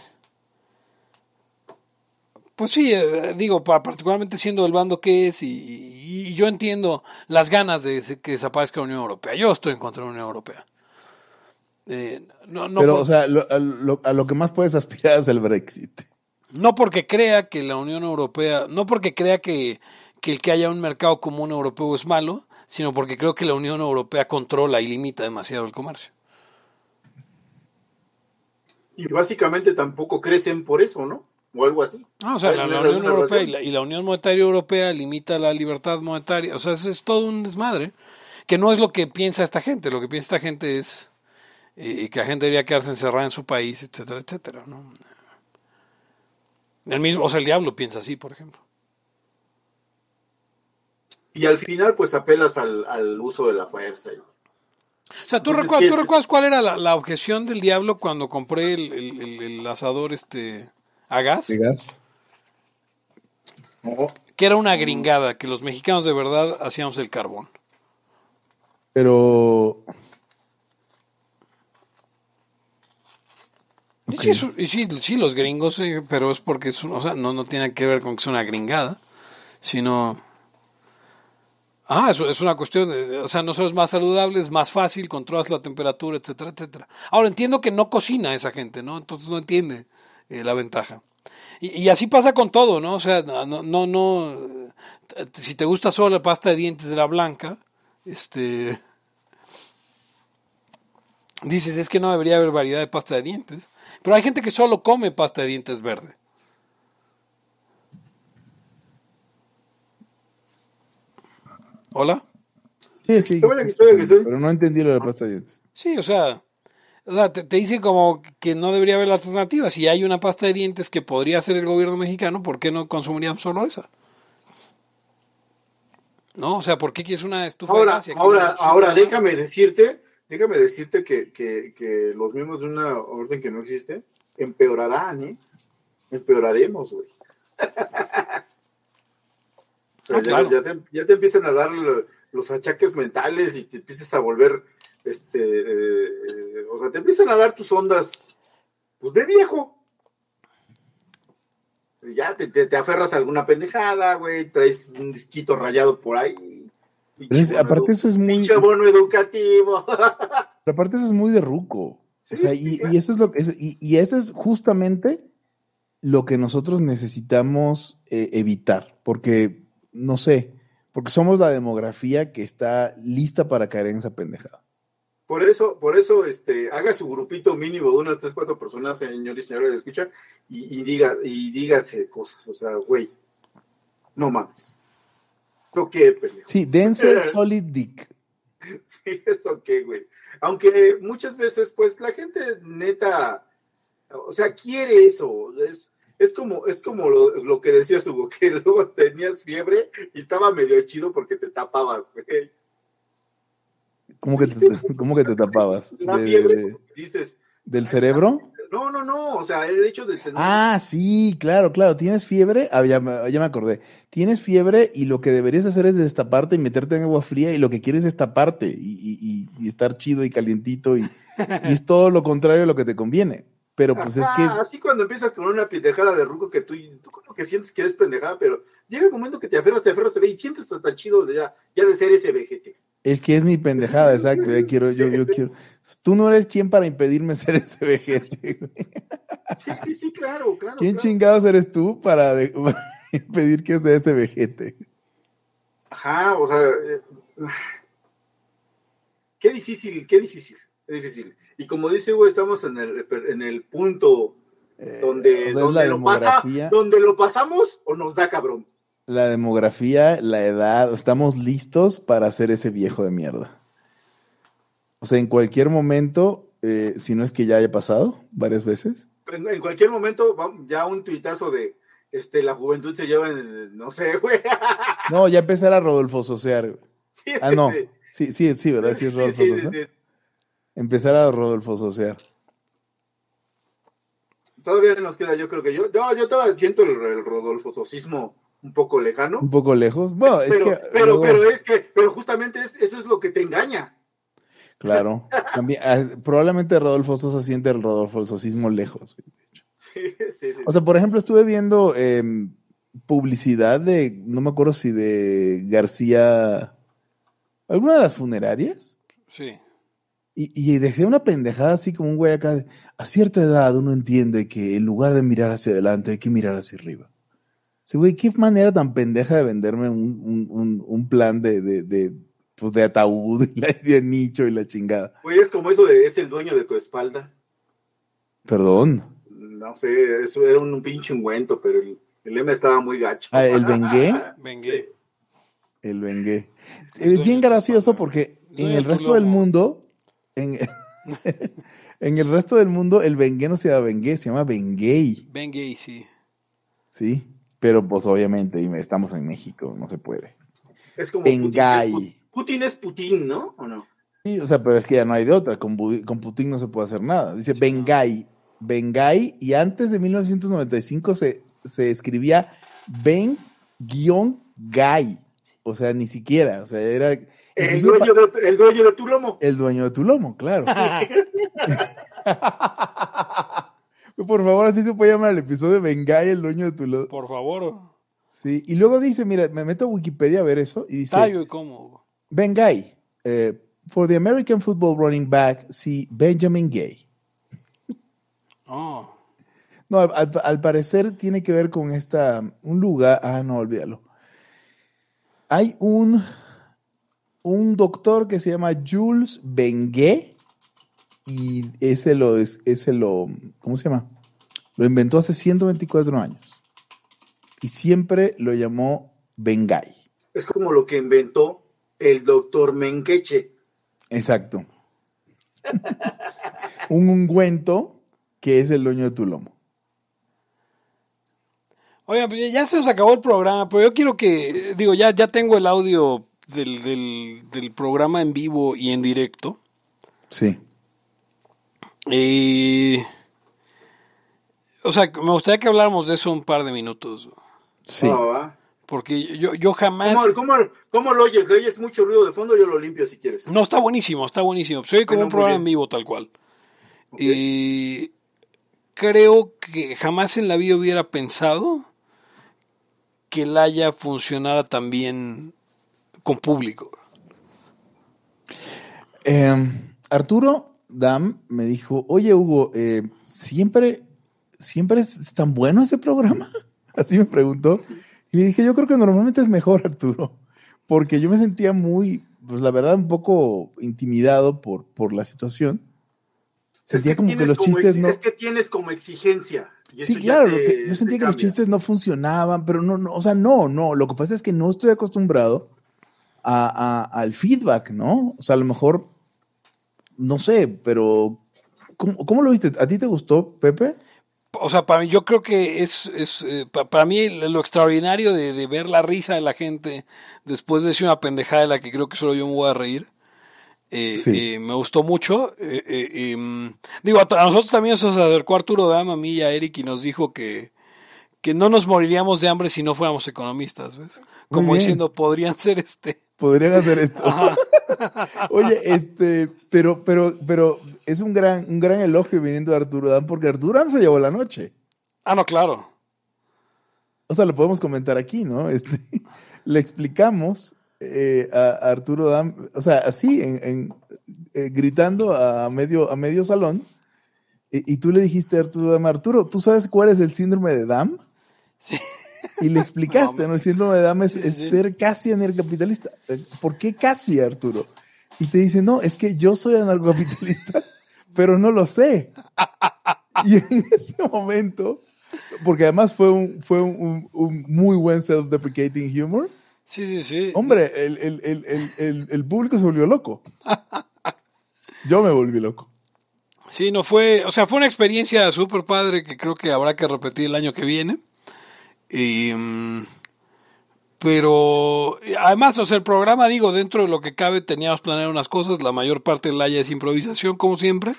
pues sí, eh, digo, particularmente siendo el bando que es, y, yo entiendo las ganas de que desaparezca la Unión Europea. Yo estoy en contra de la Unión Europea. Eh, no, no Pero, o sea, a, lo, que más puedes aspirar es el Brexit. No porque crea que la Unión Europea, no porque crea que, que el que haya un mercado común europeo es malo, sino porque creo que la Unión Europea controla y limita demasiado el comercio. Y básicamente tampoco crecen por eso, ¿no? O algo así. o sea, la, Unión Europea y la, Unión Monetaria Europea limita la libertad monetaria. O sea, eso es todo un desmadre. Que no es lo que piensa esta gente. Lo que piensa esta gente es eh, que la gente debería quedarse encerrada en su país, etcétera, etcétera. ¿no? El mismo, o sea, el diablo piensa así, por ejemplo. Y al final, pues apelas al, uso de la fuerza. O sea, ¿tú, recuerdas, cuál era la, objeción del diablo cuando compré el, el asador este ¿A gas? gas? Que era una gringada, que los mexicanos de verdad hacíamos el carbón. Pero... Sí, sí, los gringos, pero es porque o sea, no, no tiene que ver con que es una gringada, sino... Ah, eso es una cuestión de, o sea, no solo es más saludable, es más fácil, controlas la temperatura, etcétera, etcétera. Ahora entiendo que no cocina esa gente, ¿no? Entonces no entiende. Eh, la ventaja. Y, así pasa con todo, ¿no? O sea, no, no, no, si te gusta solo la pasta de dientes de la blanca, este, dices, es que no debería haber variedad de pasta de dientes. Pero hay gente que solo come pasta de dientes verde. ¿Hola? Sí, sí. Pero no entendí lo de la pasta de dientes. Sí, o sea, o sea, te, dice como que no debería haber alternativa. Si hay una pasta de dientes que podría hacer el gobierno mexicano, ¿por qué no consumirían solo esa? ¿No? O sea, ¿por qué quieres una estufa ahora, de? Ahora, ahora déjame decirte, déjame decirte que, que, que, los miembros de una orden que no existe empeorarán, ¿eh? Empeoraremos, güey. o sea, ah, ya, te, ya, te, empiezan a dar los achaques mentales y te empiezas a volver este, eh, o sea, te empiezan a dar tus ondas, pues de viejo. Ya te, te, aferras a alguna pendejada, güey, traes un disquito rayado por ahí. aparte eso es muy... Pinche bono educativo. Pero aparte eso es muy de ruco. o sea, y, eso es lo que y, y, eso es justamente lo que nosotros necesitamos eh, evitar, porque no sé, porque somos la demografía que está lista para caer en esa pendejada. Por eso, por eso, este, haga su grupito mínimo de unas tres, cuatro personas, señores y señores, escucha, y, y, diga, y dígase cosas, o sea, güey, no mames. ¿Lo qué, pendejo? Sí, dense solid dick. Sí, eso qué, güey. Aunque muchas veces, pues, la gente neta, o sea, quiere eso, es, es como, es como lo, lo que decías, Hugo, que luego tenías fiebre y estaba medio chido porque te tapabas, güey. ¿Cómo que te, que te tapabas? La fiebre, dices. ¿Del cerebro? No, no, no, o sea, el hecho de tener... Ah, sí, claro, claro, tienes fiebre, ah, ya, ya, me acordé, tienes fiebre y lo que deberías hacer es destaparte y meterte en agua fría y lo que quieres es taparte y, y, estar chido y calientito y, y, es todo lo contrario a lo que te conviene. Pero pues es que... Así cuando empiezas con una pendejada de ruco que tú, tú como que sientes que eres pendejada, pero llega el momento que te aferras, te aferras, te ve y sientes hasta chido de ya, ya de ser ese vejete. Es que es mi pendejada, exacto. Yo quiero, yo, yo quiero. Tú no eres quien para impedirme ser ese vejete. Sí, sí, sí, claro, claro. ¿Quién chingados eres tú para, impedir que sea ese vejete? Ajá, o sea, eh, qué difícil, qué difícil, qué difícil. Y como dice Hugo, estamos en el, en el punto eh, donde, donde, lo pasa, donde lo pasamos o nos da cabrón. La demografía, la edad, estamos listos para hacer ese viejo de mierda. O sea, en cualquier momento, eh, si no es que ya haya pasado varias veces. En, en cualquier momento, ya un tuitazo de este, la juventud se lleva en, no sé, güey. No, ya empezará Rodolfo Sosear. Sí, ah, no. Sí, sí, sí, ¿verdad? Sí es Rodolfo Sosear. Empezar a Rodolfo Sosear. Todavía nos queda, yo creo que yo, yo, yo todavía siento el, Rodolfo Sosismo un poco lejano. Un poco lejos. Bueno, pero, es que. Pero, pero es que, pero justamente eso es lo que te engaña. Claro. Ah, probablemente Rodolfo Sosa siente el Rodolfo Sosismo lejos. Sí, sí, sí. O sea, por ejemplo, estuve viendo em, publicidad de, no me acuerdo si de García, alguna de las funerarias. Sí. Y, y decía una pendejada así como un güey acá, a cierta edad uno entiende que en lugar de mirar hacia adelante hay que mirar hacia arriba. Sí, güey, qué manera tan pendeja de venderme un, plan de, de, pues de ataúd y de nicho y la chingada. Güey, es como eso de es el dueño de tu espalda. Perdón. No sé, eso era un, pinche ungüento, pero el, el lema estaba muy gacho. Ah, ¿el Bengué? Bengué. El Bengué. Es bien gracioso porque en el resto del mundo, en, en, el resto del mundo, el Bengué no se llama Bengué, se llama Bengué. Bengué, sí. Sí, pero pues obviamente estamos en México, no se puede. Es como Bengay. Putin es Putin, ¿no? ¿O no? Sí, o sea, pero es que ya no hay de otra. Con, con Putin no se puede hacer nada. Dice Bengay. Bengay, y antes de 1995 se, se escribía Ben-Gay. O sea, ni siquiera. O sea, era. El dueño, de, el dueño de tu lomo. El dueño de tu lomo, claro. Por favor, así se puede llamar el episodio de Bengay, el dueño de tu lomo. Por favor. Sí, y luego dice, mira, me meto a Wikipedia a ver eso y dice... Tallo y cómo. Bengay, eh, for the American football running back, see Benjamin Gay. Oh. No, al, parecer tiene que ver con esta, un lugar, ah, no, olvídalo. Hay un, un doctor que se llama Jules Benguet y ese lo, ese lo, ¿cómo se llama? Lo inventó hace 124 años y siempre lo llamó Bengay. Es como lo que inventó el doctor Menqueche. Exacto. un ungüento que es el dueño de tu lomo. Oigan, pues ya se nos acabó el programa, pero yo quiero que, digo, ya, ya tengo el audio del, del, programa en vivo y en directo. Sí. Eh, o sea, me gustaría que habláramos de eso un par de minutos. Sí. Porque yo, yo jamás. ¿Cómo, cómo, lo oyes? ¿Le oyes mucho ruido de fondo? Yo lo limpio si quieres. No, está buenísimo, está buenísimo. Soy como un programa en vivo, tal cual. Y creo que jamás en la vida hubiera pensado que el Haya funcionara tan bien con público. Em, Arturo Dam me dijo, oye Hugo, eh, ¿siempre, ¿siempre es tan bueno ese programa? Así me preguntó. Y le dije, yo creo que normalmente es mejor, Arturo, porque yo me sentía muy, pues la verdad, un poco intimidado por, por la situación Sentía como que los chistes no. Es que tienes como exigencia. sí, claro, yo sentía que los chistes no funcionaban, pero no, no, o sea, no, no. Lo que pasa es que no estoy acostumbrado a, al feedback, ¿no? O sea, a lo mejor, no sé, pero ¿cómo, lo viste? ¿A ti te gustó, Pepe? O sea, para mí, yo creo que es, es eh, para mí lo extraordinario de, de, ver la risa de la gente después de decir una pendejada de la que creo que solo yo me voy a reír eh, eh, me gustó mucho. Em, digo, a, nosotros también se acercó Arturo Dama, a mí y a Eric y nos dijo que, que no nos moriríamos de hambre si no fuéramos economistas, ¿ves? Como diciendo, podrían ser este. Podrían hacer esto. Oye, este, pero, pero, pero es un gran, un gran elogio viniendo de Arturo Dam, porque Arturo Dam se llevó la noche. Ah, no, claro. O sea, lo podemos comentar aquí, ¿no? Este, le explicamos eh, a, Arturo Dam, o sea, así, en, eh, gritando a medio, a medio salón, y, tú le dijiste a Arturo Dam, Arturo, ¿tú sabes cuál es el síndrome de Dam? Sí. Y le explicaste, ¿no? El síndrome de Dam es, ser casi anarcocapitalista. Eh, ¿Por qué casi, Arturo? Y te dice, no, es que yo soy anarcocapitalista, pero no lo sé. Y en ese momento, porque además fue un, fue un, un muy buen self-deprecating humor. Sí, sí, sí. Hombre, el, el, el, el, público se volvió loco. Yo me volví loco. Sí, no fue, o sea, fue una experiencia súper padre que creo que habrá que repetir el año que viene. Mm, pero además, o sea, el programa, digo, dentro de lo que cabe, teníamos planeado unas cosas, la mayor parte de la es improvisación, como siempre.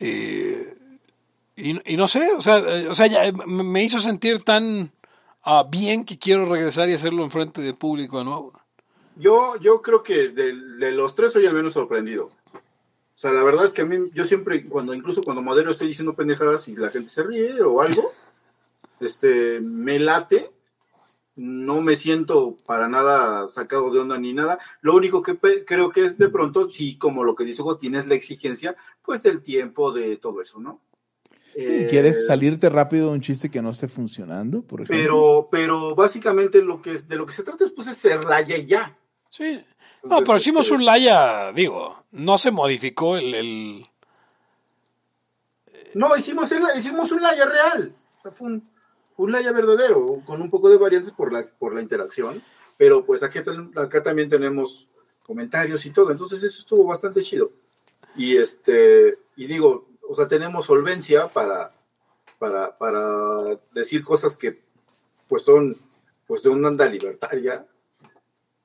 Eh, y, no sé, o sea, eh, o sea ya me hizo sentir tan ah, bien que quiero regresar y hacerlo enfrente del público de nuevo. Yo, yo creo que de, de los tres soy el menos sorprendido. O sea, la verdad es que a mí, yo siempre, cuando incluso cuando modelo estoy diciendo pendejadas y la gente se ríe o algo, este, me late, no me siento para nada sacado de onda ni nada. Lo único que creo que es de pronto, sí, como lo que dice vos, tienes la exigencia, pues del tiempo, de todo eso, ¿no? ¿Y ¿Quieres eh, salirte rápido de un chiste que no esté funcionando, por ejemplo? Pero, pero básicamente lo que es, de lo que se trata es pues es ser la y ya. Sí, no, pero hicimos este, un Laya, digo, no se modificó el... No, hicimos, hicimos un Laya real. Fue un, un Laya verdadero, con un poco de variantes por la, por la interacción. Pero pues aquí, acá también tenemos comentarios y todo. Entonces eso estuvo bastante chido. Y este, y digo, o sea, tenemos solvencia para, para, para decir cosas que pues son pues de una anda libertaria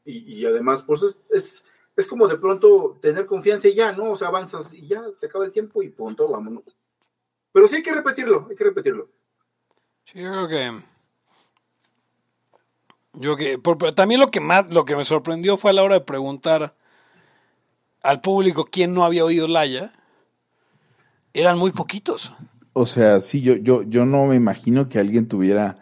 y, además, pues es, es, como de pronto tener confianza y ya, ¿no? O sea, avanzas y ya se acaba el tiempo y punto, vámonos. Pero sí hay que repetirlo, hay que repetirlo. Sí, yo creo que. Yo que también lo que más lo que me sorprendió fue a la hora de preguntar al público quién no había oído Laya. Eran muy poquitos. O sea, sí, yo, yo, yo no me imagino que alguien tuviera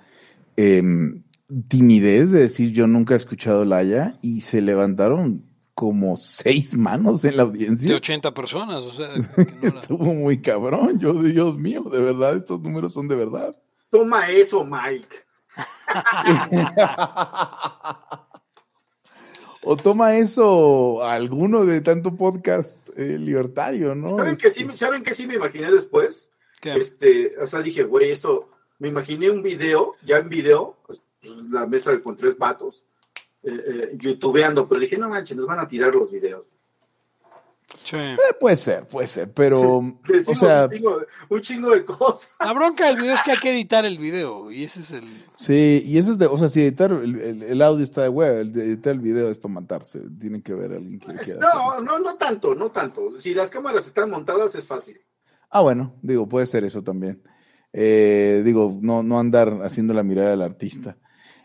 em, timidez de decir yo nunca he escuchado Laya y se levantaron como seis manos en la audiencia. De 80 personas, o sea. Estuvo muy cabrón. Yo, Dios mío, de verdad, estos números son de verdad. Toma eso, Mike. o toma eso alguno de tanto podcast eh, libertario, ¿no? ¿Saben que, sí, ¿Saben que sí me imaginé después? Este, o sea, dije, güey, esto, me imaginé un video, ya en video, pues, pues, la mesa con tres patos, eh, eh, youtubeando, pero dije, no manches, nos van a tirar los videos. Eh, puede ser, puede ser, pero. o sea, un chingo, de cosas. La bronca del video es que hay que editar el video, y ese es el. Sí, y eso es de. O sea, si editar el, audio está de web, el editar el video es para matarse. Tiene que ver alguien que quiera. No, no, no tanto, no tanto. Si las cámaras están montadas, es fácil. Ah, bueno, digo, puede ser eso también. digo, no, no andar haciendo la mirada del artista.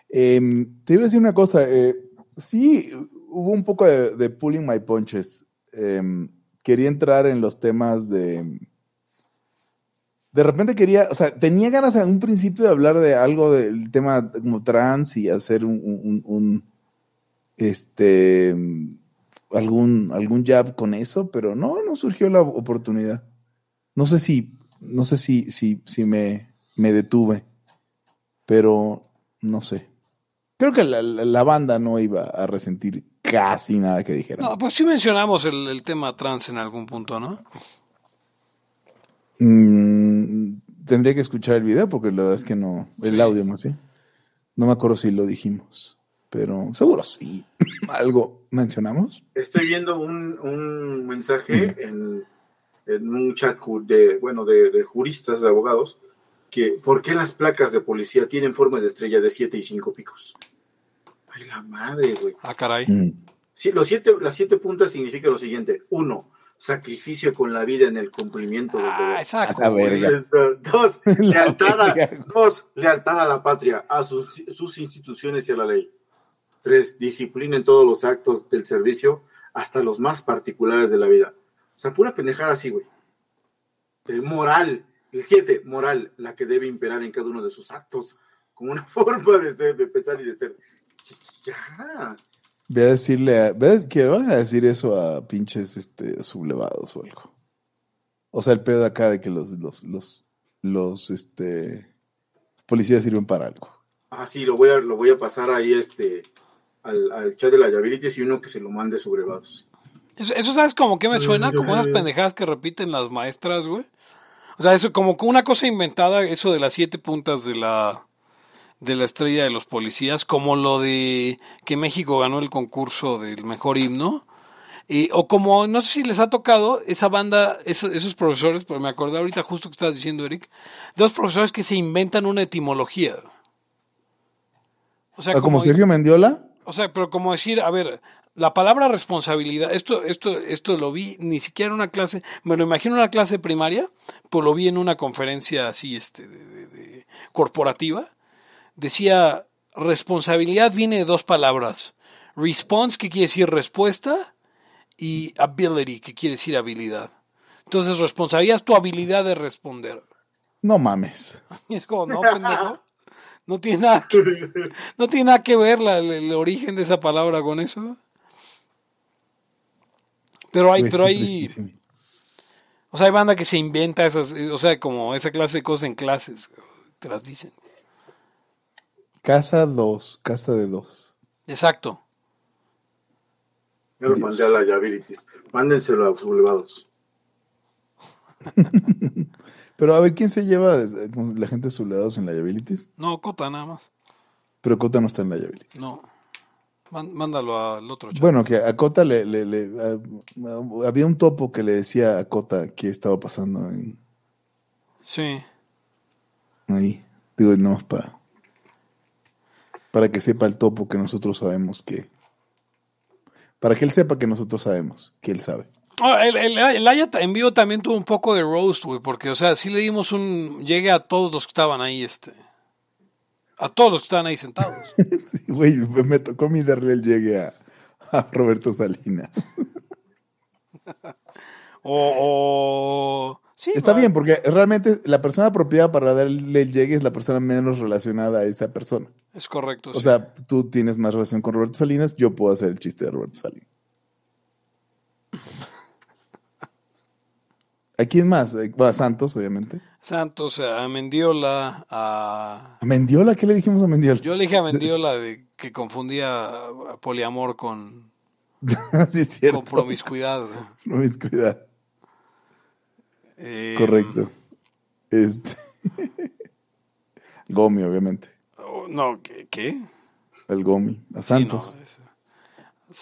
Em, te iba a decir una cosa. Eh, sí, hubo un poco de, pulling my punches. Em, quería entrar en los temas de. De repente quería, o sea, tenía ganas en un principio de hablar de algo del tema como trans y hacer un, este algún algún jab con eso, pero no, no surgió la oportunidad. No sé si, no sé si, si, si me, me detuve, pero no sé. Creo que la, banda no iba a resentir casi nada que dijera. No, pues sí mencionamos el, tema trans en algún punto, ¿no? Mm, tendría que escuchar el video porque la verdad es que no, el audio más bien. No me acuerdo si lo dijimos, pero seguro sí. ¿Algo mencionamos? Estoy viendo un, mensaje en, un chat de, bueno, de, de juristas, de abogados, que ¿por qué las placas de policía tienen forma de estrella de siete y cinco picos? Ay, la madre, güey. Ah, caray. Mm. los siete, las siete puntas significa lo siguiente. Uno, sacrificio con la vida en el cumplimiento ah, exacto. Dos, lealtad a, dos, lealtad a la patria, a sus, sus instituciones y a la ley. Tres, disciplina en todos los actos del servicio, hasta los más particulares de la vida. O sea, pura pendejada así, güey. moral, el siete, moral, la que debe imperar en cada uno de sus actos, como una forma de ser, de pensar y de ser. Ya. Voy a decirle, ¿ves? Que van a decir eso a pinches este, sublevados o algo. O sea, el pedo de acá de que los, los, los, los, este, policías sirven para algo. Ah, sí, lo voy a, lo voy a pasar ahí este, al, al chat de la Llaveritis y uno que se lo mande sublevados. Eso, eso, ¿sabes como que me suena? Como unas pendejadas que repiten las maestras, güey. O sea, eso como una cosa inventada, eso de las siete puntas de la de la estrella de los policías, como lo de que México ganó el concurso del mejor himno, o como, no sé si les ha tocado esa banda, esos, esos profesores, pero me acordé ahorita justo que estabas diciendo, Eric, de los profesores que se inventan una etimología. O sea, ah, como, Sergio Mendiola. O sea, pero como decir, a ver, la palabra responsabilidad, esto, esto, esto lo vi ni siquiera en una clase, me lo imagino en una clase primaria, pues lo vi en una conferencia así, este, de, corporativa. Decía, responsabilidad viene de dos palabras. Response, que quiere decir respuesta, y ability, que quiere decir habilidad. Entonces, responsabilidad es tu habilidad de responder. No mames. es como, no, pendejo. No tiene nada que, no tiene nada que ver el, origen de esa palabra con eso. Pero hay, pero hay. O sea, hay banda que se inventa esas, o sea, como esa clase de cosas en clases, te las dicen. Casa 2, casa de dos. Exacto. Yo lo mandé a la Liabilities. Mándenselo a los sublevados. Pero a ver, ¿quién se lleva con la gente sublevados en la Liabilities? No, Cota nada más. Pero Cota no está en la Liabilities. No. Mándalo al otro chat. Bueno, que a Cota le, le, había un topo que le decía a Cota qué estaba pasando ahí. Sí. Ahí. Digo, no, para, para que sepa el topo que nosotros sabemos que para que él sepa que nosotros sabemos, que él sabe. Ah, el, el, Aya en vivo también tuvo un poco de roast, güey, porque, o sea, sí le dimos un llegue a todos los que estaban ahí, este. A todos los que estaban ahí sentados. güey, me tocó a mí darle el llegue a, Roberto Salinas. o, Sí, Está bien, porque realmente la persona apropiada para darle el llegue es la persona menos relacionada a esa persona. Es correcto. O sea, tú tienes más relación con Roberto Salinas, yo puedo hacer el chiste de Roberto Salinas. ¿A quién más? Eh, a Santos, obviamente. Santos, a Mendiola, a... ¿A Mendiola? ¿Qué le dijimos a Mendiola? Yo le dije a Mendiola de que confundía poliamor con... sí, es cierto. Con promiscuidad. Promiscuidad. Eh, Correcto. Este. Gomi, obviamente. Oh, no, ¿qué? El Gomi, a Santos.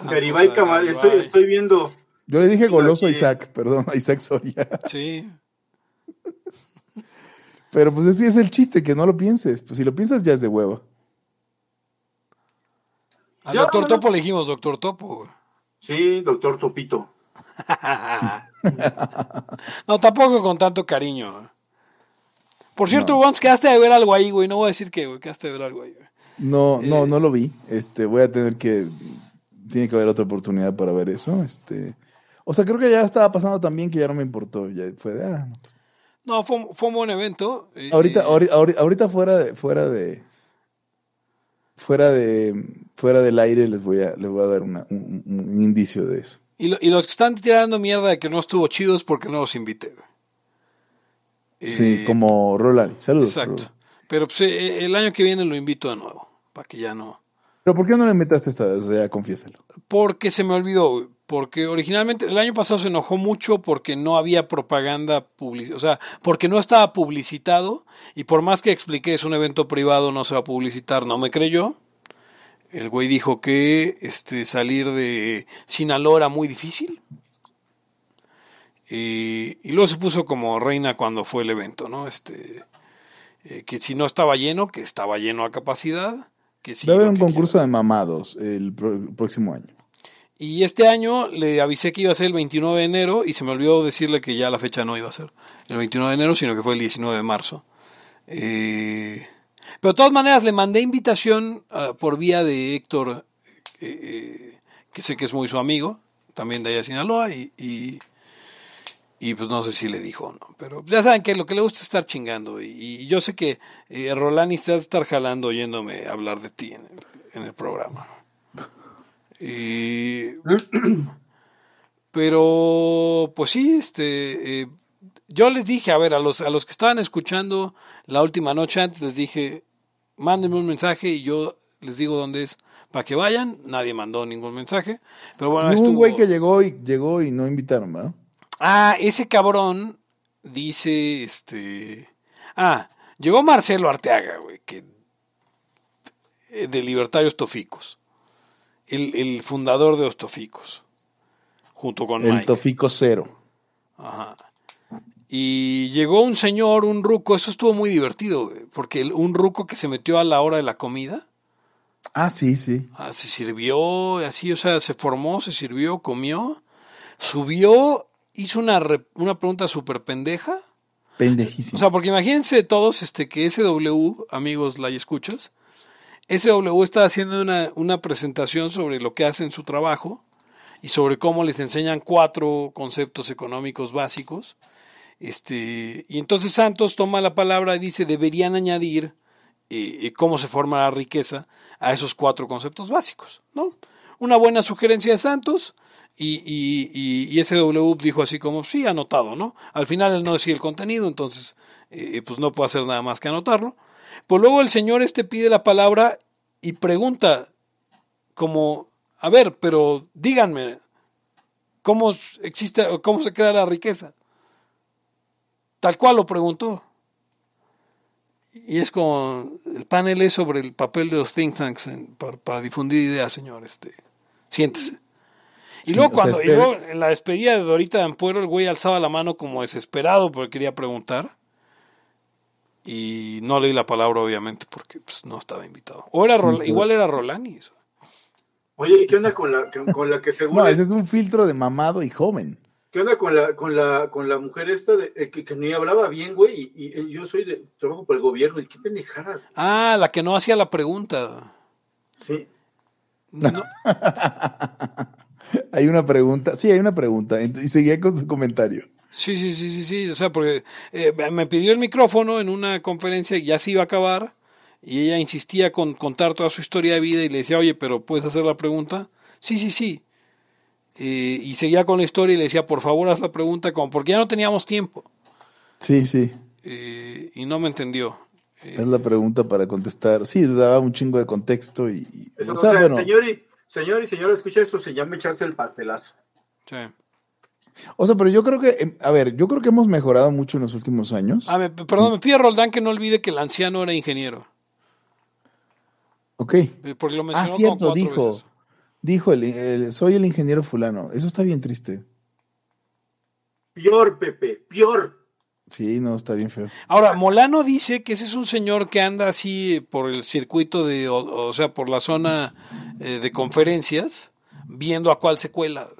Garibay Camar, estoy, estoy viendo. Yo le dije goloso a Isaac, perdón, a Isaac Soria. Sí. Pero pues ese es el chiste, que no lo pienses. Pues si lo piensas ya es de huevo Al doctor Topo le dijimos doctor Topo. Sí, doctor Topito. no, tampoco con tanto cariño. Por cierto, no. quedaste de ver algo ahí, güey. No voy a decir que, güey, quedaste de ver algo ahí, No, no, eh, no lo vi. Este, voy a tener que. Tiene que haber otra oportunidad para ver eso. Este. O sea, creo que ya estaba pasando también que ya no me importó. Ya fue de. Ah, no, pues. fue, un buen evento. Ahorita, ahorita, ahorita, fuera de, fuera de. Fuera de. Fuera del aire les voy a, les voy a dar un, un indicio de eso. Y, los que están tirando mierda de que no estuvo chido es porque no los invité. Sí, eh, como Rolani. Saludos. Exacto. Pero pues, eh, el año que viene lo invito de nuevo, para que ya no... ¿Pero por qué no le invitaste esta vez? Ya confiéselo. Porque se me olvidó, porque originalmente el año pasado se enojó mucho porque no había propaganda publicitada, o sea, porque no estaba publicitado y por más que expliqué es un evento privado, no se va a publicitar, no me creyó. El güey dijo que este, salir de Sinaloa era muy difícil. y luego se puso como reina cuando fue el evento, ¿no? Este, eh, que si no estaba lleno, que estaba lleno a capacidad. Que Va a haber un concurso de mamados el, próximo año. Y este año le avisé que iba a ser el 29 de enero y se me olvidó decirle que ya la fecha no iba a ser el 29 de enero, sino que fue el 19 de marzo. Eh, pero de todas maneras le mandé invitación ah, por vía de Héctor, eh, eh, que sé que es muy su amigo, también de allá de Sinaloa, y, y, pues no sé si le dijo o no. Pero ya saben que lo que le gusta es estar chingando. Y, yo sé que eh, Rolani está estar jalando oyéndome hablar de ti en el, programa. pero pues sí, este... Eh, yo les dije, a ver, a los, a los que estaban escuchando la última noche antes, les dije, mándenme un mensaje y yo les digo dónde es para que vayan. Nadie mandó ningún mensaje. Pero bueno, un güey que llegó y, llegó y no invitaron, ¿verdad? Ah, ese cabrón dice, este... Ah, llegó Marcelo Arteaga, güey, que... Eh, de Libertarios Toficos. El, el fundador de Ostoficos. Junto con El Tofico Cero. Ajá. Y llegó un señor, un ruco, eso estuvo muy divertido, porque un ruco que se metió a la hora de la comida, Ah, sí, sí. ah, se sirvió, así, o sea, se formó, se sirvió, comió, subió, hizo una, re- una pregunta súper pendeja. Pendejísimo. O sea, porque imagínense todos este, que SW, amigos, la escuchas, SW está haciendo una, una presentación sobre lo que hace en su trabajo y sobre cómo les enseñan cuatro conceptos económicos básicos. Este, y entonces Santos toma la palabra y dice, deberían añadir eh, eh, cómo se forma la riqueza a esos cuatro conceptos básicos, ¿no? Una buena sugerencia de Santos y, y, y, SW dijo así como, sí, anotado, ¿no? Al final él no decía el contenido, entonces eh, pues no puedo hacer nada más que anotarlo. Pues luego el señor este pide la palabra y pregunta como, a ver, pero díganme, ¿cómo existe, cómo se crea la riqueza? Tal cual lo preguntó. Y es como, el panel es sobre el papel de los think tanks en- para, para difundir ideas, señor. Este, siéntese. Y Sí, luego sea, cuando espera- y luego en la despedida de Dorita de Ampuero, el güey alzaba la mano como desesperado porque quería preguntar. Y no leí la palabra, obviamente, porque pues, no estaba invitado. O era sí. igual era Rolanis. Oye, ¿y qué onda con la, con, con la que según No, es- ese es un filtro de mamado y joven. ¿Qué onda con la, con la, con la mujer esta de, eh, que, que ni hablaba bien, güey? Y, y, yo soy de trabajo para el gobierno, y qué pendejadas. Ah, la que no hacía la pregunta. Sí. No, Hay una pregunta. Sí, hay una pregunta. Y seguía con su comentario. Sí, sí, sí, sí, sí. O sea, porque eh, me pidió el micrófono en una conferencia y ya se iba a acabar. Y ella insistía con contar toda su historia de vida y le decía, oye, pero ¿puedes hacer la pregunta? Sí, sí, sí. Eh, y seguía con la historia y le decía, por favor, haz la pregunta, como porque ya no teníamos tiempo. Sí, sí. Eh, y no me entendió. Eh, Es la pregunta para contestar. Sí, daba un chingo de contexto y. y- Eso, o o sea, sea, bueno, señor y señor y señora, escucha eso, se llama echarse el pastelazo. sí. o sea, pero yo creo que, em, a ver, yo creo que hemos mejorado mucho en los últimos años. Ah, me- perdón, me pide Roldán que no olvide que el anciano era ingeniero. Ok. Porque lo Ah, mencionó cierto, cuatro dijo. veces. Dijo, el, el- soy el ingeniero fulano. Eso está bien triste. Peor, Pepe, peor. Sí, no, está bien feo. Ahora, Molano dice que ese es un señor que anda así por el circuito de, o, o sea, por la zona eh, de conferencias, viendo a cuál se cuela.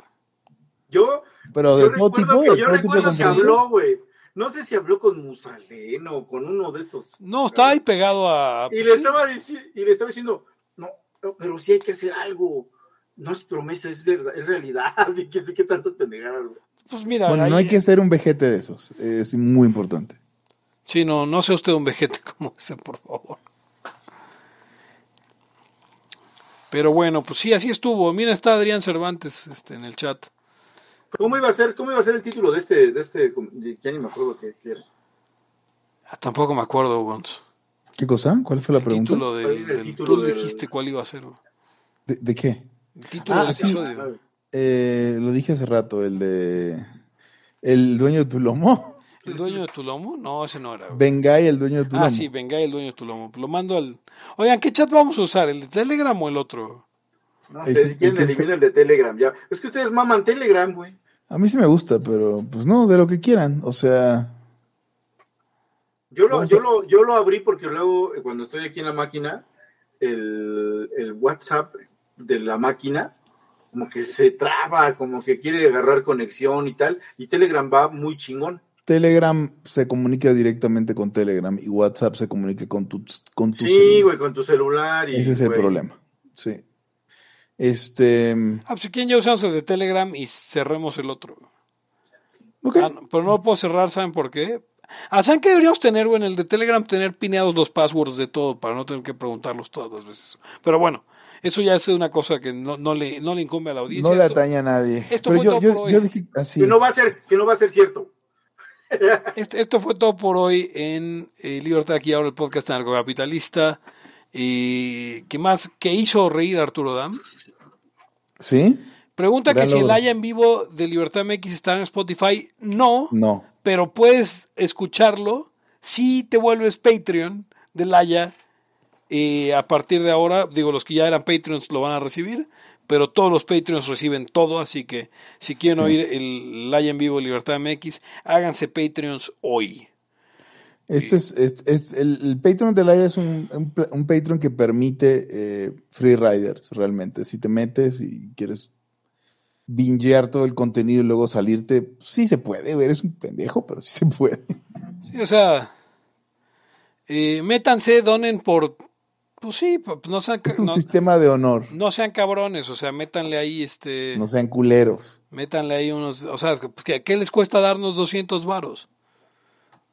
Yo, Pero yo de todo recuerdo tipo, que, de yo todo tipo de recuerdo que habló, güey. No sé si habló con Musaleno o con uno de estos. No, estaba ahí pegado a... Y pues, le sí. estaba y le estaba diciendo, no, no, pero sí hay que hacer algo. No es promesa, es verdad, es realidad. Y qué sé qué tantas pendejadas, güey. Pues mira, Bueno, no hay que ser un vejete de esos. Es muy importante. Sí, no, no sea usted un vejete como ese, por favor. Pero bueno, pues sí, así estuvo. Mira, está Adrián Cervantes este, en el chat. ¿Cómo iba a ser, cómo iba a ser el título de este, de este, de- ya ni me acuerdo qué, era. Ah, tampoco me acuerdo, Gonz. ¿Qué cosa? ¿Cuál fue la El pregunta? título ¿Cuál del... era el del- título tú del- dijiste cuál iba a ser. güey. ¿De, de qué? El título Ah, del sí. episodio. Eh, lo dije hace rato, el de... El dueño de tu lomo. ¿El dueño de tu lomo? No, ese no era. güey. Bengay, el dueño de tu Ah, lomo. sí, venga el dueño de tu lomo. Lo mando al... Oigan, ¿qué chat vamos a usar? ¿El de Telegram o el otro? No sé, si quieren eliminar el de Telegram, ya. Es que ustedes maman Telegram, güey. A mí sí me gusta, pero pues no, de lo que quieran. O sea, Yo lo, yo, a- lo, yo lo abrí porque luego, eh, cuando estoy aquí en la máquina, el, el WhatsApp de la máquina, como que se traba, como que quiere agarrar conexión y tal, y Telegram va muy chingón. Telegram se comunica directamente con Telegram y WhatsApp se comunica con tu, con tu Sí, celular. güey, con tu celular. Y, Ese es el problema. Sí. Este. Ah, pues si quieren ya usamos el de Telegram y cerremos el otro. Ok. Ah, no, pero no lo puedo cerrar, ¿saben por qué? Ah, ¿saben qué deberíamos tener, güey? En el de Telegram tener pineados los passwords de todo para no tener que preguntarlos todas las veces. Pero bueno, eso ya es una cosa que no, no, le, no le incumbe a la audiencia. no le atañe a nadie. esto Pero fue yo, todo yo, por hoy. yo dije así. Que no va a ser, que no va a ser cierto. Esto fue todo por hoy en eh, Libertad aquí ahora el podcast anarcocapitalista. Y ¿qué más? ¿Qué hizo reír a Arturo Dam? ¿Sí? Pregunta Gran que si el haya en vivo de Libertad MX está en Spotify. No, No. pero puedes escucharlo si te vuelves Patreon de Laia. Eh, a partir de ahora, digo, los que ya eran Patreons lo van a recibir, pero todos los Patreons reciben todo, así que si quieren oír el Laia en vivo Libertad MX, háganse Patreons hoy. Este es, es, el, Patreon de Laia es un, un, Patreon que permite eh, free riders realmente. Si te metes y quieres bingear todo el contenido y luego salirte, sí se puede, eres un pendejo, pero sí se puede. Sí, o sea, eh, métanse, donen por, pues sí, pues no sean... Es un sistema de honor. No sean cabrones, o sea, métanle ahí este... No sean culeros. Métanle ahí unos, o sea, ¿qué, les cuesta darnos 200 varos?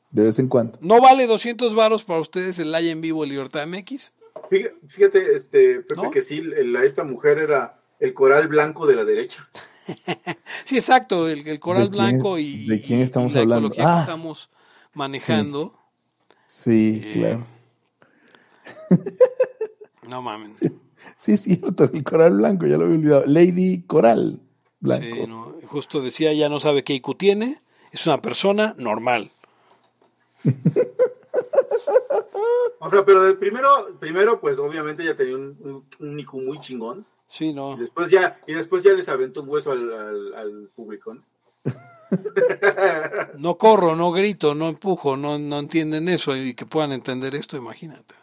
De vez en cuando. ¿No vale 200 varos para ustedes el Live en vivo Libertad MX? Fíjate, este, Pepe, que sí, esta mujer era el coral blanco de la derecha. sí, exacto, el, coral blanco y. ¿De quién estamos hablando? La ah, que estamos manejando. Sí, eh, claro. No mames. Sí, es cierto, el coral blanco, ya lo había olvidado. Lady Coral Blanco. Sí, no, justo decía, ya no sabe qué IQ tiene, es una persona normal. o sea, pero del primero, primero, pues obviamente ya tenía un, un IQ muy chingón. Sí, no. Y después ya, y después ya les aventó un hueso al, al, público. ¿no? corro, no grito, no empujo, no, no entienden eso y que puedan entender esto, imagínate.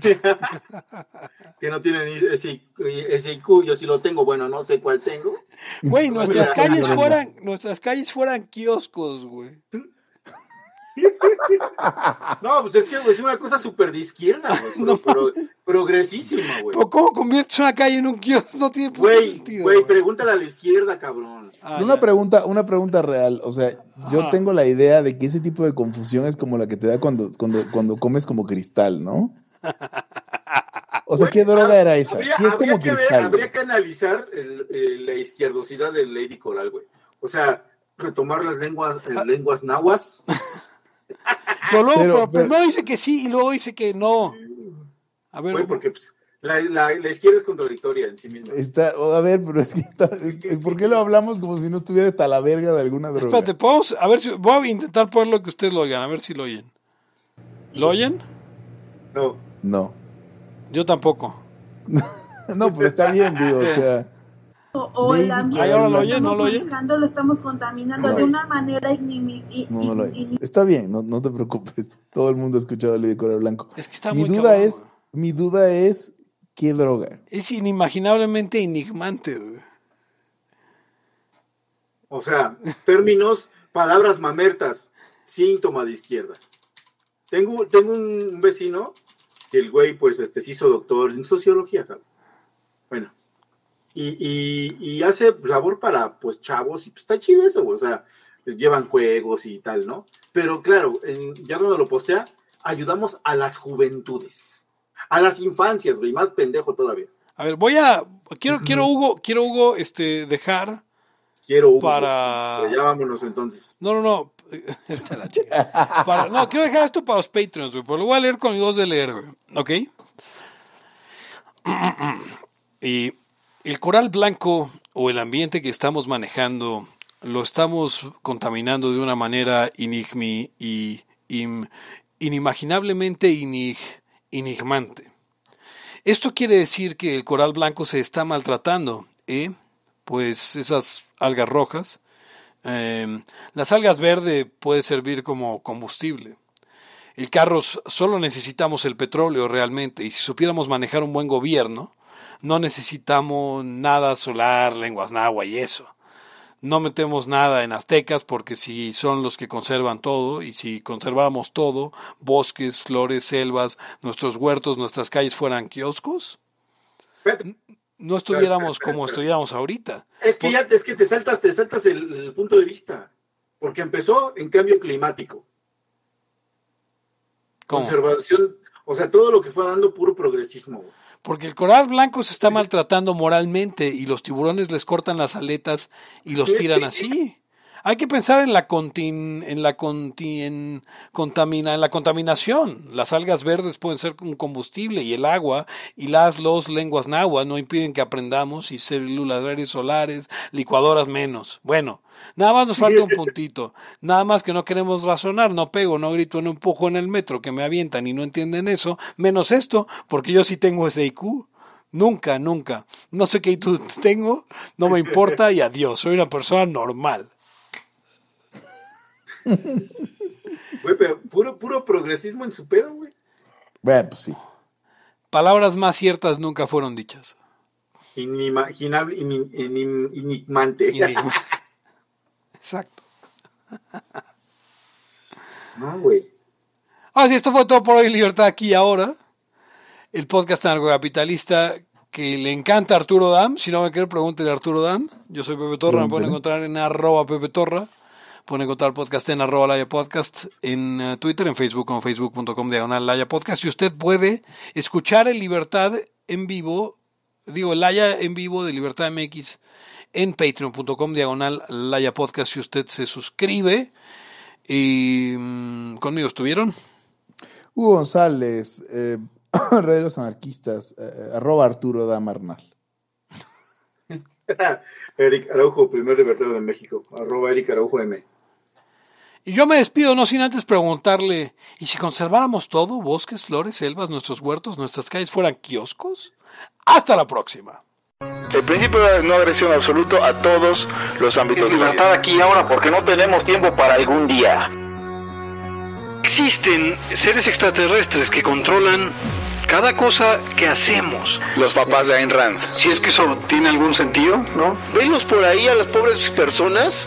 que no tienen ese, ese IQ, yo sí lo tengo, bueno, no sé cuál tengo. Güey, nuestras calles fueran, nuestras calles fueran kioscos, güey. No, pues es que es una cosa súper de izquierda, güey. progresísima, güey. ¿Cómo conviertes una calle en un kiosco? No tiene güey, sentido. Güey, pregúntale a la izquierda, cabrón. Ah, una pregunta, una pregunta real. O sea, yo tengo la idea de que ese tipo de confusión es como la que te da cuando, cuando, cuando comes como cristal, ¿no? O sea, ¿qué droga era esa? sí, es como cristal. habría que analizar la izquierdosidad de Lady Coral, güey. O sea, retomar las lenguas, ah. lenguas nahuas. Pero luego, pero, dice que sí y luego dice que no. A ver. porque pues, la, la, izquierda es contradictoria en sí misma. Está, a ver, pero es que ¿por qué lo hablamos como si no estuviera hasta la verga de alguna droga? Espérate, podemos, a ver si, voy a intentar ponerlo que ustedes lo oigan, a ver si lo oyen. ¿Lo oyen? No. No. Yo tampoco. no, pero está bien, digo, o sea o, el ambiente que lo estamos manejando lo estamos contaminando de una manera Está bien, no, no, te preocupes. Todo el mundo ha escuchado Lady Coral Blanco. Es que está mi muy duda es, mi duda es qué droga. Es inimaginablemente enigmante. O sea, términos, palabras mamertas, síntoma de izquierda. Tengo, tengo un vecino que el güey, pues, este, se hizo doctor en sociología. Bueno, y, y, hace labor para pues chavos y pues está chido eso, o sea, llevan juegos y tal, ¿no? Pero claro, ya cuando lo postea, ayudamos a las juventudes, a las infancias, güey, más pendejo todavía. A ver, voy a, quiero, quiero Hugo, quiero Hugo, este, dejar. Quiero Hugo. Para. ya vámonos entonces. No, no, no. no, quiero dejar esto para los Patreons, pero lo voy a leer con mi voz de leer. ¿Ok? y el coral blanco o el ambiente que estamos manejando lo estamos contaminando de una manera inigmi y inimaginablemente enigmante. Esto quiere decir que el coral blanco se está maltratando, ¿eh? pues esas algas rojas, em, las algas verdes puede servir como combustible. El carro solo necesitamos el petróleo realmente y si supiéramos manejar un buen gobierno, no necesitamos nada solar, lenguas náhuatl y eso. No metemos nada en aztecas porque si son los que conservan todo y si conserváramos todo, bosques, flores, selvas, nuestros huertos, nuestras calles fueran kioscos, no estuviéramos como estuviéramos ahorita. Es que ya es que te saltas, te saltas el, punto de vista, porque empezó en cambio climático. Conservación, o sea, todo lo que fue dando puro progresismo. Porque el coral blanco se está maltratando moralmente y los tiburones les cortan las aletas y los tiran así. Hay que pensar en la en la contamina, en la contaminación. Las algas verdes pueden ser un combustible y el agua y las los lenguas náhuatl no impiden que aprendamos y células solares, licuadoras menos. Bueno, Nada más nos falta un puntito. Nada más que no queremos razonar, no pego, no grito, no empujo en el metro, que me avientan y no entienden eso, menos esto, porque yo sí tengo ese IQ. Nunca, nunca. No sé qué IQ tengo, no me importa y adiós. Soy una persona normal. Güey, pero puro, puro progresismo en su pedo, güey. Bueno, pues sí. Palabras más ciertas nunca fueron dichas. Inimaginable, enigmante. Exacto. No, güey. Ah, sí, esto fue todo por hoy, Libertad aquí y ahora. El podcast capitalista que le encanta a Arturo Dam. Si no me quiere, pregúntele a Arturo Dam. Yo soy Pepe Torra, me pueden encontrar en arroba Pepe Torra. Pueden encontrar el podcast en arroba Laya Podcast, en eh, Twitter, en Facebook, como facebook.com diagonal Laya Podcast. Y usted puede escuchar el Libertad en vivo, digo, Laya en vivo de Libertad MX en patreon.com diagonal Laya Podcast si usted se suscribe. Y mm, conmigo estuvieron. Hugo González, eh, Herreros Anarquistas, eh, arroba Arturo Damarnal. Eric Araujo, primer libertario de México, arroba Eric Araujo M. Y yo me despido, no sin antes preguntarle, ¿y si conserváramos todo, bosques, flores, selvas, nuestros huertos, nuestras calles fueran kioscos? Hasta la próxima. El principio de no agresión absoluto a todos los ámbitos. de libertad aquí ahora porque no tenemos tiempo para algún día. Existen seres extraterrestres que controlan cada cosa que hacemos. Los papás de Ayn Rand. Si es que eso tiene algún sentido, ¿no? Venlos por ahí a las pobres personas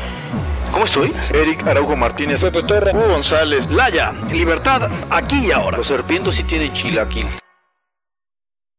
¿Cómo estoy? Eric Araujo Martínez, Pepe Torra, Hugo González, Laya, Libertad, aquí y ahora. Los serpientes sí tienen chilaquil.